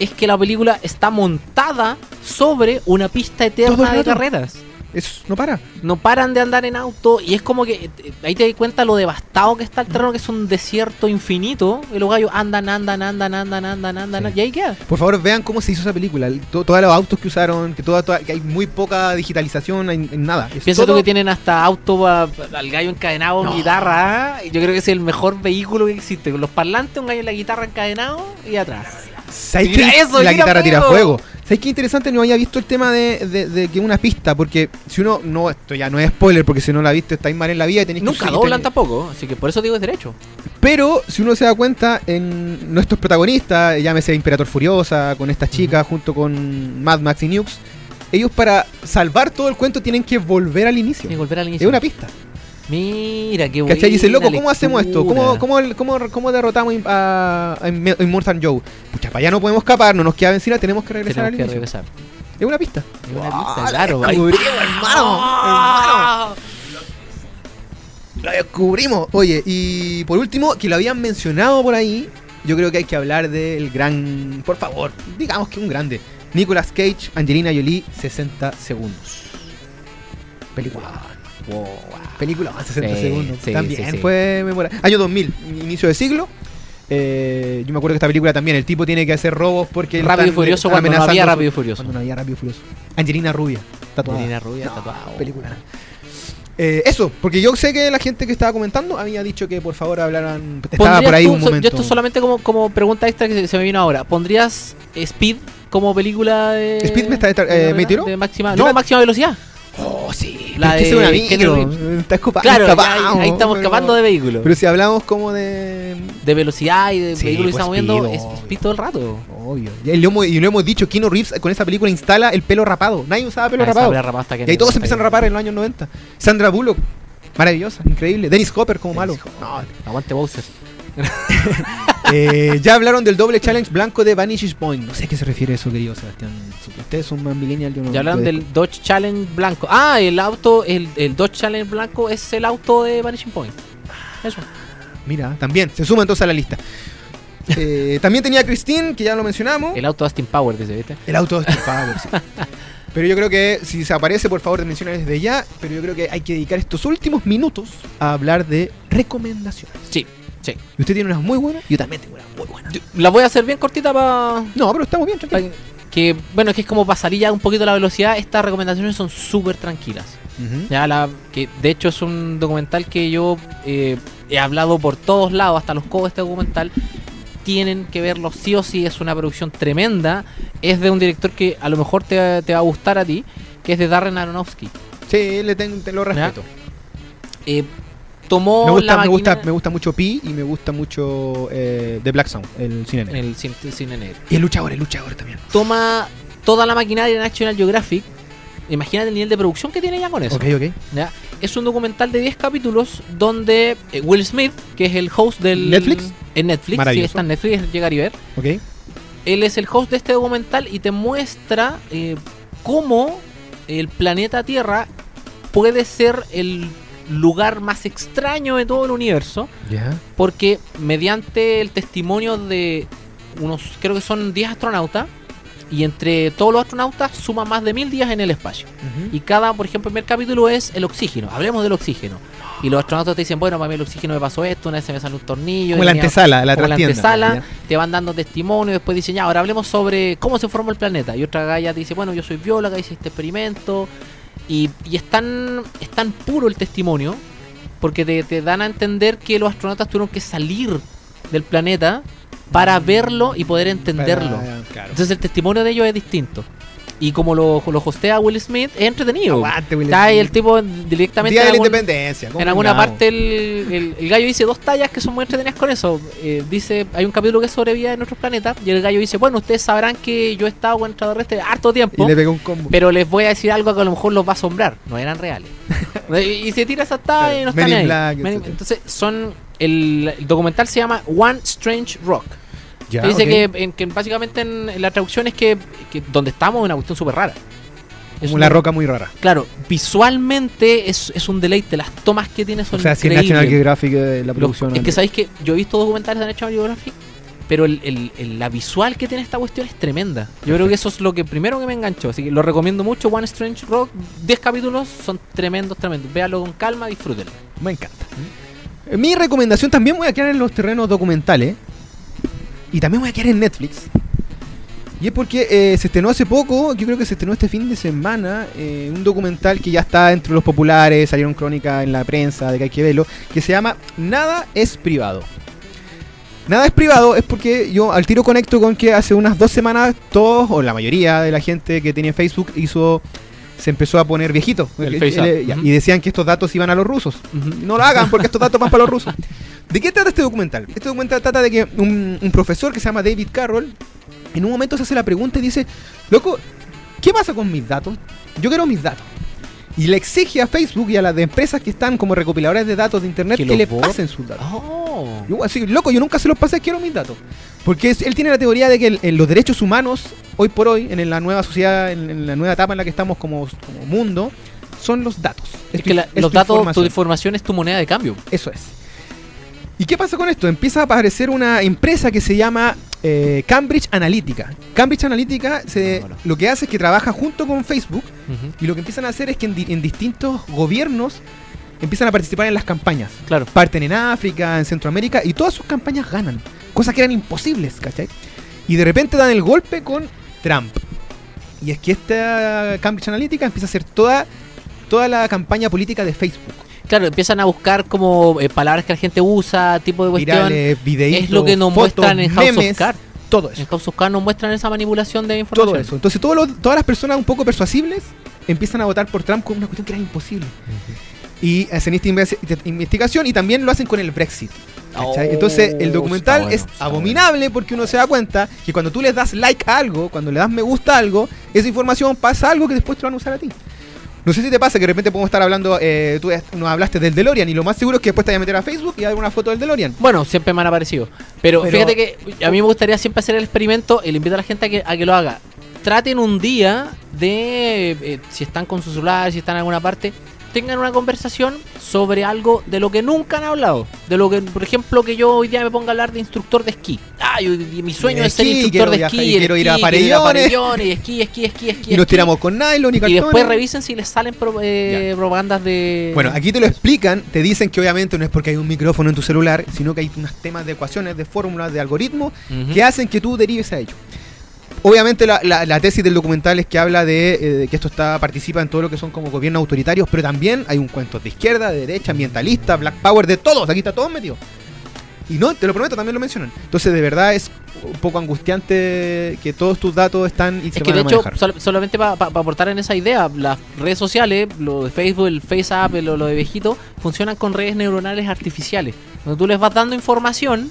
es que la película está montada sobre una pista eterna de carreras. Es- no para. No paran de andar en auto y es como que eh, ahí te das cuenta lo devastado que está el terreno, que es un desierto infinito. Y los gallos andan, andan, andan, andan, andan, andan, Sí. y ahí queda. Por favor, vean cómo se hizo esa película. El- to- todos los autos que usaron, que, toda, toda- que hay muy poca digitalización en, en nada. Es Piensa tú todo- que tienen hasta auto pa- al gallo encadenado en No. guitarra. Y Yo creo que es el mejor vehículo que existe. Con los parlantes, un gallo en la guitarra encadenado y atrás. ¿Sabes Tira qué? eso, la guitarra tira fuego. ¿Sabes qué interesante? No había visto el tema de, de- de que una pista, porque si uno, no, esto ya no es spoiler, porque si no la viste estáis mal en la vida y tenéis que Nunca doblan tampoco, así que por eso digo es derecho. Pero si uno se da cuenta, en nuestros protagonistas, llámese Imperator Furiosa, con esta chica, junto con Mad Max y Nukes, ellos para salvar todo el cuento tienen que volver al inicio. Volver al Es inicio. una pista. Mira, qué bueno. ¿Cachai? Dice, loco, ¿cómo hacemos esto? ¿Cómo, cómo, cómo, cómo derrotamos a, a Im- Immortal Joe? Pucha, para allá no podemos escapar, no nos queda benzina, tenemos que regresar Tenemos al que inicio. regresar. Es una pista. Es una pista, claro. la descubrimos, hermano, ¡Ah! Lo descubrimos. Oye, y por último, que lo habían mencionado por ahí, yo creo que hay que hablar del gran, por favor, digamos que un grande. Nicolas Cage, Angelina Jolie, 60 segundos. Película. Wow. Película, 60 Sí, segundos. sí, también sí, fue memorable. Año 2000, inicio de siglo. Eh, yo me acuerdo que esta película también, el tipo tiene que hacer robos porque... Rápido y Furioso cuando no había Rápido y Furioso. Cuando no había Rápido y Furioso. Angelina Rubia, tatuada. Angelina Rubia, No, tatuada. Película. Eh, eso, porque yo sé que la gente que estaba comentando había dicho que por favor hablaran. Estaba por ahí ¿Pondrías un momento. Yo esto solamente como, como pregunta extra que se, se me vino ahora. ¿Pondrías Speed como película de. ¿Speed me está- eh, de- me tiró? De máxima, no, máxima velocidad. Oh, sí. La de. una micro. Está escopa- Claro, ahí, ahí estamos pero- escapando de vehículos. Pero si hablamos como de. de velocidad y de Sí, vehículos que pues, estamos viendo, es. Speed todo el rato. Obvio. Y lo hemos, y lo hemos dicho, Keanu Reeves con esa película instala el pelo rapado. Nadie usaba pelo Ah, rapado. habría rapado hasta que Y ahí todos empiezan a que- rapar en los años 90. Sandra Bullock, maravillosa, increíble. Dennis Hopper como malo. No, Aguante Bowser. *laughs* Eh, ya hablaron del doble challenge blanco de Vanishing Point. No sé a qué se refiere eso, querido Sebastián. Ustedes son más millennial, yo no Ya hablaron yo del Dodge Challenge blanco. Ah, el auto, el, el Dodge Challenge blanco es el auto de Vanishing Point. Eso. Mira, también, se suma entonces a la lista. *laughs* Eh, también tenía a Christine, que ya lo mencionamos. El auto Austin Power, dice, ¿viste? El auto de Austin Powers, sí. *laughs* Pero yo creo que si se aparece, por favor, te menciona desde ya. Pero yo creo que hay que dedicar estos últimos minutos a hablar de recomendaciones. Sí, sí. Y usted tiene unas muy buenas, yo también tengo unas muy buenas. La voy a hacer bien cortita para. No, pero estamos bien, tranquilo. Que bueno, es que es como ya un poquito la velocidad. Estas recomendaciones son súper tranquilas. Ya la, que de hecho es un documental que yo eh, he hablado por todos lados, hasta los codos de este documental. Tienen que verlo sí o sí, es una producción tremenda. Es de un director que a lo mejor te, te va a gustar a ti, que es de Darren Aronofsky. Sí, le tengo, te lo respeto. Eh, tomó Me gusta, la me, gusta, me gusta mucho Pi y me gusta mucho eh, The Black Sound, el cine negro. el cine, cine negro. Y el luchador, el luchador también. Toma toda la maquinaria de National Geographic. Imagínate el nivel de producción que tiene ya con eso. Ok, ok. ¿ya? Es un documental de 10 capítulos donde eh, Will Smith, que es el host del... ¿Netflix? En Netflix, sí, está en Netflix, es llegar y ver. Ok. Él es el host de este documental y te muestra eh, cómo el planeta Tierra puede ser el lugar más extraño de todo el universo, porque mediante el testimonio de unos, creo que son 10 astronautas, y entre todos los astronautas suma más de mil días en el espacio. Y cada, por ejemplo, el primer capítulo es el oxígeno. Hablemos del oxígeno. Y los astronautas te dicen, bueno, para mí el oxígeno me pasó esto, una vez se me salió un tornillo. Como la antesala, la como la antesala, te van dando testimonio, después dicen, ya, ahora hablemos sobre cómo se formó el planeta. Y otra galla te dice, bueno, yo soy bióloga, hice este experimento. Y, y es, tan, es tan puro el testimonio, porque te, te dan a entender que los astronautas tuvieron que salir del planeta para verlo y poder entenderlo. Para- claro. Entonces el testimonio de ellos es distinto. Y como lo, lo hostea Will Smith, es entretenido. Aguante, Will Está ahí el tipo directamente Día de la algún- independencia. en alguna parte el, el- el gallo dice dos tallas que son muy entretenidas con eso. Eh, dice, hay un capítulo que es sobre vida en otros planetas y el gallo dice, bueno, ustedes sabrán que yo he estado con extraterrestres harto tiempo, Y le pegó un combo. pero les voy a decir algo que a lo mejor los va a asombrar. No eran reales. *laughs* y, y se tira esa talla y no están ahí. Black, Men-. Entonces son... El, el documental se llama One Strange Rock. Ya, que dice que, en- que básicamente en, en la traducción es que, que donde estamos es una cuestión súper rara. Es una una- roca muy rara. Claro, visualmente es, es un deleite. Las tomas que tiene son O sea, si es. National Geographic eh, la producción. es que sabéis que yo he visto documentales de National Geographic, pero el, el- el- la visual que tiene esta cuestión es tremenda. Yo creo que eso es lo que primero que me enganchó. Así que lo recomiendo mucho. One Strange Rock, 10 capítulos, son tremendos, tremendos. Véalo con calma, disfrútenlo. Me encanta. Mi recomendación también voy a quedar en los terrenos documentales. Y también voy a quedar en Netflix. Y es porque eh, se estrenó hace poco, yo creo que se estrenó este fin de semana, eh, un documental que ya está entre los populares, salieron crónicas en la prensa de que hay que verlo, que se llama Nada es privado. Nada es privado es porque yo al tiro conecto con que hace unas dos semanas todos, o la mayoría de la gente que tenía Facebook hizo, se empezó a poner viejito. El Eh, eh. Y decían que estos datos iban a los rusos. No lo hagan porque estos datos van para los rusos. *laughs* ¿De qué trata este documental? Este documental trata de que un, un profesor que se llama David Carroll en un momento se hace la pregunta y dice, loco, ¿qué pasa con mis datos? Yo quiero mis datos. Y le exige a Facebook y a las de empresas que están como recopiladores de datos de internet Que le pasen sus datos. Oh. Yo, así, loco, yo nunca se los pasé, quiero mis datos. Porque es- él tiene la teoría de que el- el- los derechos humanos, hoy por hoy, en la nueva sociedad, en, en la nueva etapa en la que estamos como, como mundo, son los datos. Es que la- es los tu datos, información. tu información es tu moneda de cambio. Eso es. ¿Y qué pasa con esto? Empieza a aparecer una empresa que se llama eh, Cambridge Analytica. Cambridge Analytica se- bueno. lo que hace es que trabaja junto con Facebook y lo que empiezan a hacer es que en, di- en distintos gobiernos empiezan a participar en las campañas. Claro. Parten en África, en Centroamérica y todas sus campañas ganan. Cosas que eran imposibles, ¿cachai? Y de repente dan el golpe con Trump. Y es que esta Cambridge Analytica empieza a hacer toda, toda la campaña política de Facebook. Claro, empiezan a buscar como eh, palabras que la gente usa, tipo de cuestión. Virales, videitos, es lo que nos fotos, muestran en House memes, of Cards. Todo eso. En House of Cards nos muestran esa manipulación de información. Todo eso. Entonces todos los- todas las personas un poco persuasibles empiezan a votar por Trump con una cuestión que era imposible. Y hacen esta inve- investigación y también lo hacen con el Brexit. Oh, Entonces el está documental bueno, es abominable porque uno se da cuenta que cuando tú le das like a algo, cuando le das me gusta a algo, esa información pasa a algo que después te lo van a usar a ti. No sé si te pasa que de repente podemos estar hablando, eh, tú nos hablaste del DeLorean y lo más seguro es que después te vayas a meter a Facebook y a ver una foto del DeLorean. Bueno, siempre me han aparecido. Pero, Pero- fíjate que a mí me gustaría siempre hacer el experimento y le invito a la gente a que, a que lo haga. Traten un día de, eh, si están con su celular, si están en alguna parte, tengan una conversación sobre algo de lo que nunca han hablado. De lo que, por ejemplo, que yo hoy día me ponga a hablar de instructor de esquí. Ah, yo- y mi sueño es ser instructor de esquí. y quiero ir a Parellones. Parellones, y esquí, esquí, esquí, esquí. Y nos tiramos con nylon y Y cartones. después revisen si les salen pro- eh, propagandas de... Bueno, aquí te lo explican, te dicen que obviamente no es porque hay un micrófono en tu celular, sino que hay unos temas de ecuaciones, de fórmulas, de algoritmos que hacen que tú derives a ello. Obviamente la, la- la tesis del documental es que habla de, eh, de que esto está participa en todo lo que son como gobiernos autoritarios, pero también hay un cuento de izquierda, de derecha, ambientalista, black power, de todos, aquí está todo metido. Y no, te lo prometo, también lo mencionan. Entonces de verdad es un poco angustiante que todos tus datos están y se Es que van de a hecho, sol- solamente para aportar en esa idea, las redes sociales, lo de Facebook, el FaceApp, lo, lo de viejito, funcionan con redes neuronales artificiales. Donde tú les vas dando información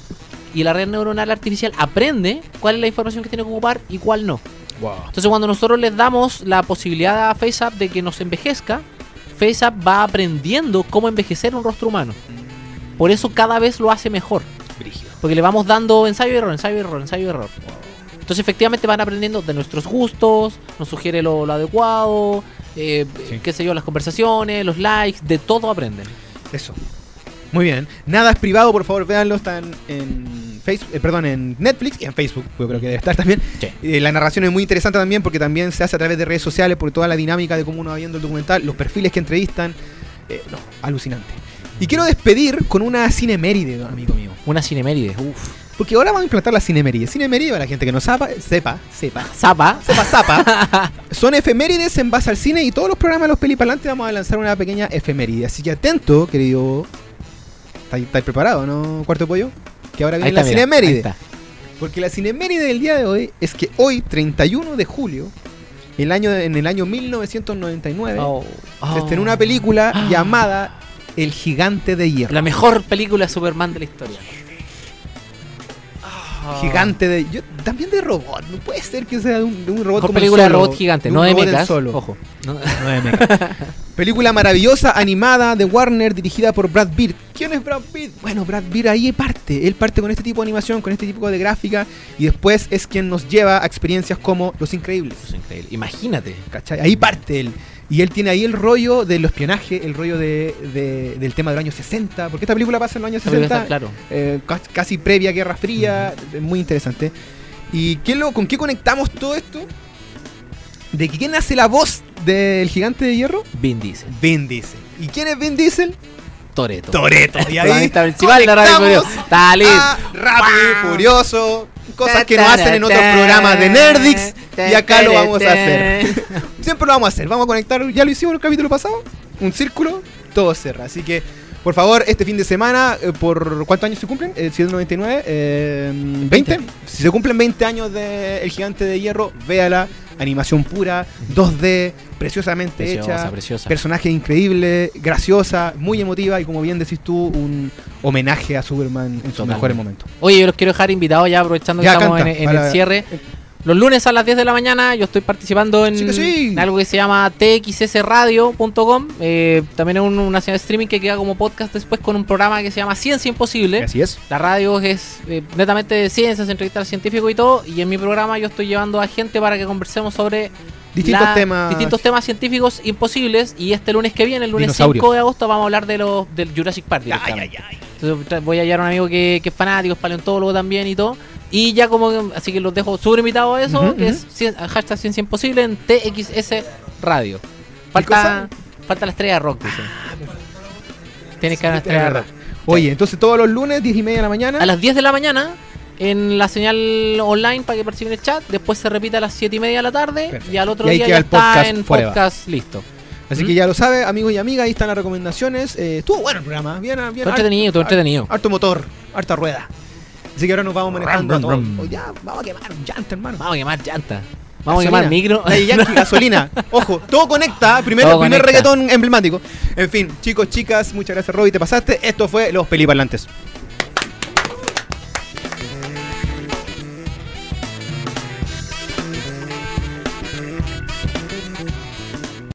y la red neuronal artificial aprende cuál es la información que tiene que ocupar y cuál no. Wow. Entonces cuando nosotros les damos la posibilidad a FaceApp de que nos envejezca, FaceApp va aprendiendo cómo envejecer un rostro humano. Por eso cada vez lo hace mejor. Brígido. Porque le vamos dando ensayo y error, ensayo y error, ensayo y error. Entonces efectivamente van aprendiendo de nuestros gustos, nos sugiere lo, lo adecuado, eh, Sí. qué sé yo, las conversaciones, los likes, de todo aprenden. Eso. Muy bien. Nada es privado, por favor, véanlo. Están en Facebook, eh, perdón, en Netflix y en Facebook. Yo creo que debe estar también. Sí. Eh, la narración es muy interesante también porque también se hace a través de redes sociales por toda la dinámica de cómo uno va viendo el documental, los perfiles que entrevistan. Eh, no, alucinante. Y quiero despedir con una cineméride, amigo mío. Una cineméride, uff. Porque ahora vamos a implantar la cineméride. Cineméride, para la gente que no sepa, sepa, sepa, Zapa. sepa, zapa. *laughs* Son efemérides en base al cine y todos los programas de los pelipalantes vamos a lanzar una pequeña efeméride. Así que atento, querido. ¿Estáis estáis preparados, no, cuarto pollo? Que ahora viene está, la mira, cineméride. está. Porque la cineméride del día de hoy es que hoy, 31 de julio, el año, en el año 1999, Oh, se oh. estrenó una película Ah. *gasps* llamada El Gigante de Hierro. La mejor película de Superman de la historia. Gigante de. yo- también de robot. No puede ser que sea de un, de un robot Mejor como el película de robot gigante, un no de mechas. Solo. Ojo. No- *laughs* No de mecha. Película maravillosa, animada, de Warner, dirigida por Brad Pitt. ¿Quién es Brad Pitt? Bueno, Brad Pitt ahí parte. Él parte con este tipo de animación, con este tipo de gráfica. Y después es quien nos lleva a experiencias como Los Increíbles. Eso es increíble. Imagínate. ¿Cachai? Ahí parte él. Y él tiene ahí el rollo del espionaje, el rollo de, de- del tema del año 60. Porque esta película pasa en los años Esa película 60. está claro. eh, ca- casi previa a Guerra Fría, muy interesante. ¿Y qué lo, con qué conectamos todo esto? ¿De quién hace la voz del gigante de hierro? Vin Diesel. Vin Diesel. ¿Y quién es Vin Diesel? Toreto. Toreto. Y ahí principal de a Rápido y Furioso. Cosas que no hacen en otros programas de Nerdix. Y acá lo vamos a hacer. *laughs* Siempre lo vamos a hacer. Vamos a conectar. Ya lo hicimos en el capítulo pasado. Un círculo. Todo cierra. Así que, por favor, este fin de semana, eh, ¿por cuántos años se cumplen? Eh, 199. Eh, 20. Si se cumplen 20 años de El Gigante de Hierro, véala. Animación pura, 2D, preciosamente Preciosa, hecha. preciosa. Personaje increíble, graciosa, muy emotiva y como bien decís tú, un homenaje a Superman en sus mejores momentos. Oye, yo los quiero dejar invitados ya, aprovechando que estamos canta, en, en para- el cierre. Los lunes a las 10 de la mañana yo estoy participando en, Sí que sí. en algo que se llama txsradio.com. Eh, también es un- una señal de streaming que queda como podcast después con un programa que se llama Ciencia Imposible. Así es. La radio es eh, netamente de ciencias, entrevistas al científico y todo. Y en mi programa yo estoy llevando a gente para que conversemos sobre Distintos la- temas. distintos temas científicos imposibles. Y este lunes que viene, el lunes Dinosaurios. 5 de agosto, vamos a hablar de los del Jurassic Park. Ay, ay, ay. Entonces voy a hallar a un amigo que, que es fanático, es paleontólogo también y todo. Y ya como, así que los dejo súper invitados a eso, Ujú, que es cien- hashtag Ciencia Imposible en TXS Radio. Falta, falta la estrella de rock, dice. Tienes que dar una estrella rock. Oye, entonces todos los lunes, 10 y media de la mañana. A las 10 de la mañana, en la señal online para que en el chat. Después se repite a las 7 y media de la tarde. Perfecto. Y al otro Y día ya está podcast en forever. podcast listo. Así ¿Mm? que ya lo sabe, amigos y amigas, ahí están las recomendaciones. Eh, estuvo bueno el programa, bien, bien. Todo entretenido, todo entretenido. Harto motor, harta rueda. Así que ahora nos vamos manejando. Rum, rum, rum. Oh, ya, vamos a quemar llanta, hermano. Vamos a quemar llanta. Vamos a quemar Gasolina. micro. Daddy Yankee, *laughs* gasolina. Ojo, todo conecta. Primer, Todo primer conecta. reggaetón emblemático. En fin, chicos, chicas, muchas gracias, Roby. Te pasaste. Esto fue Los Peliparlantes.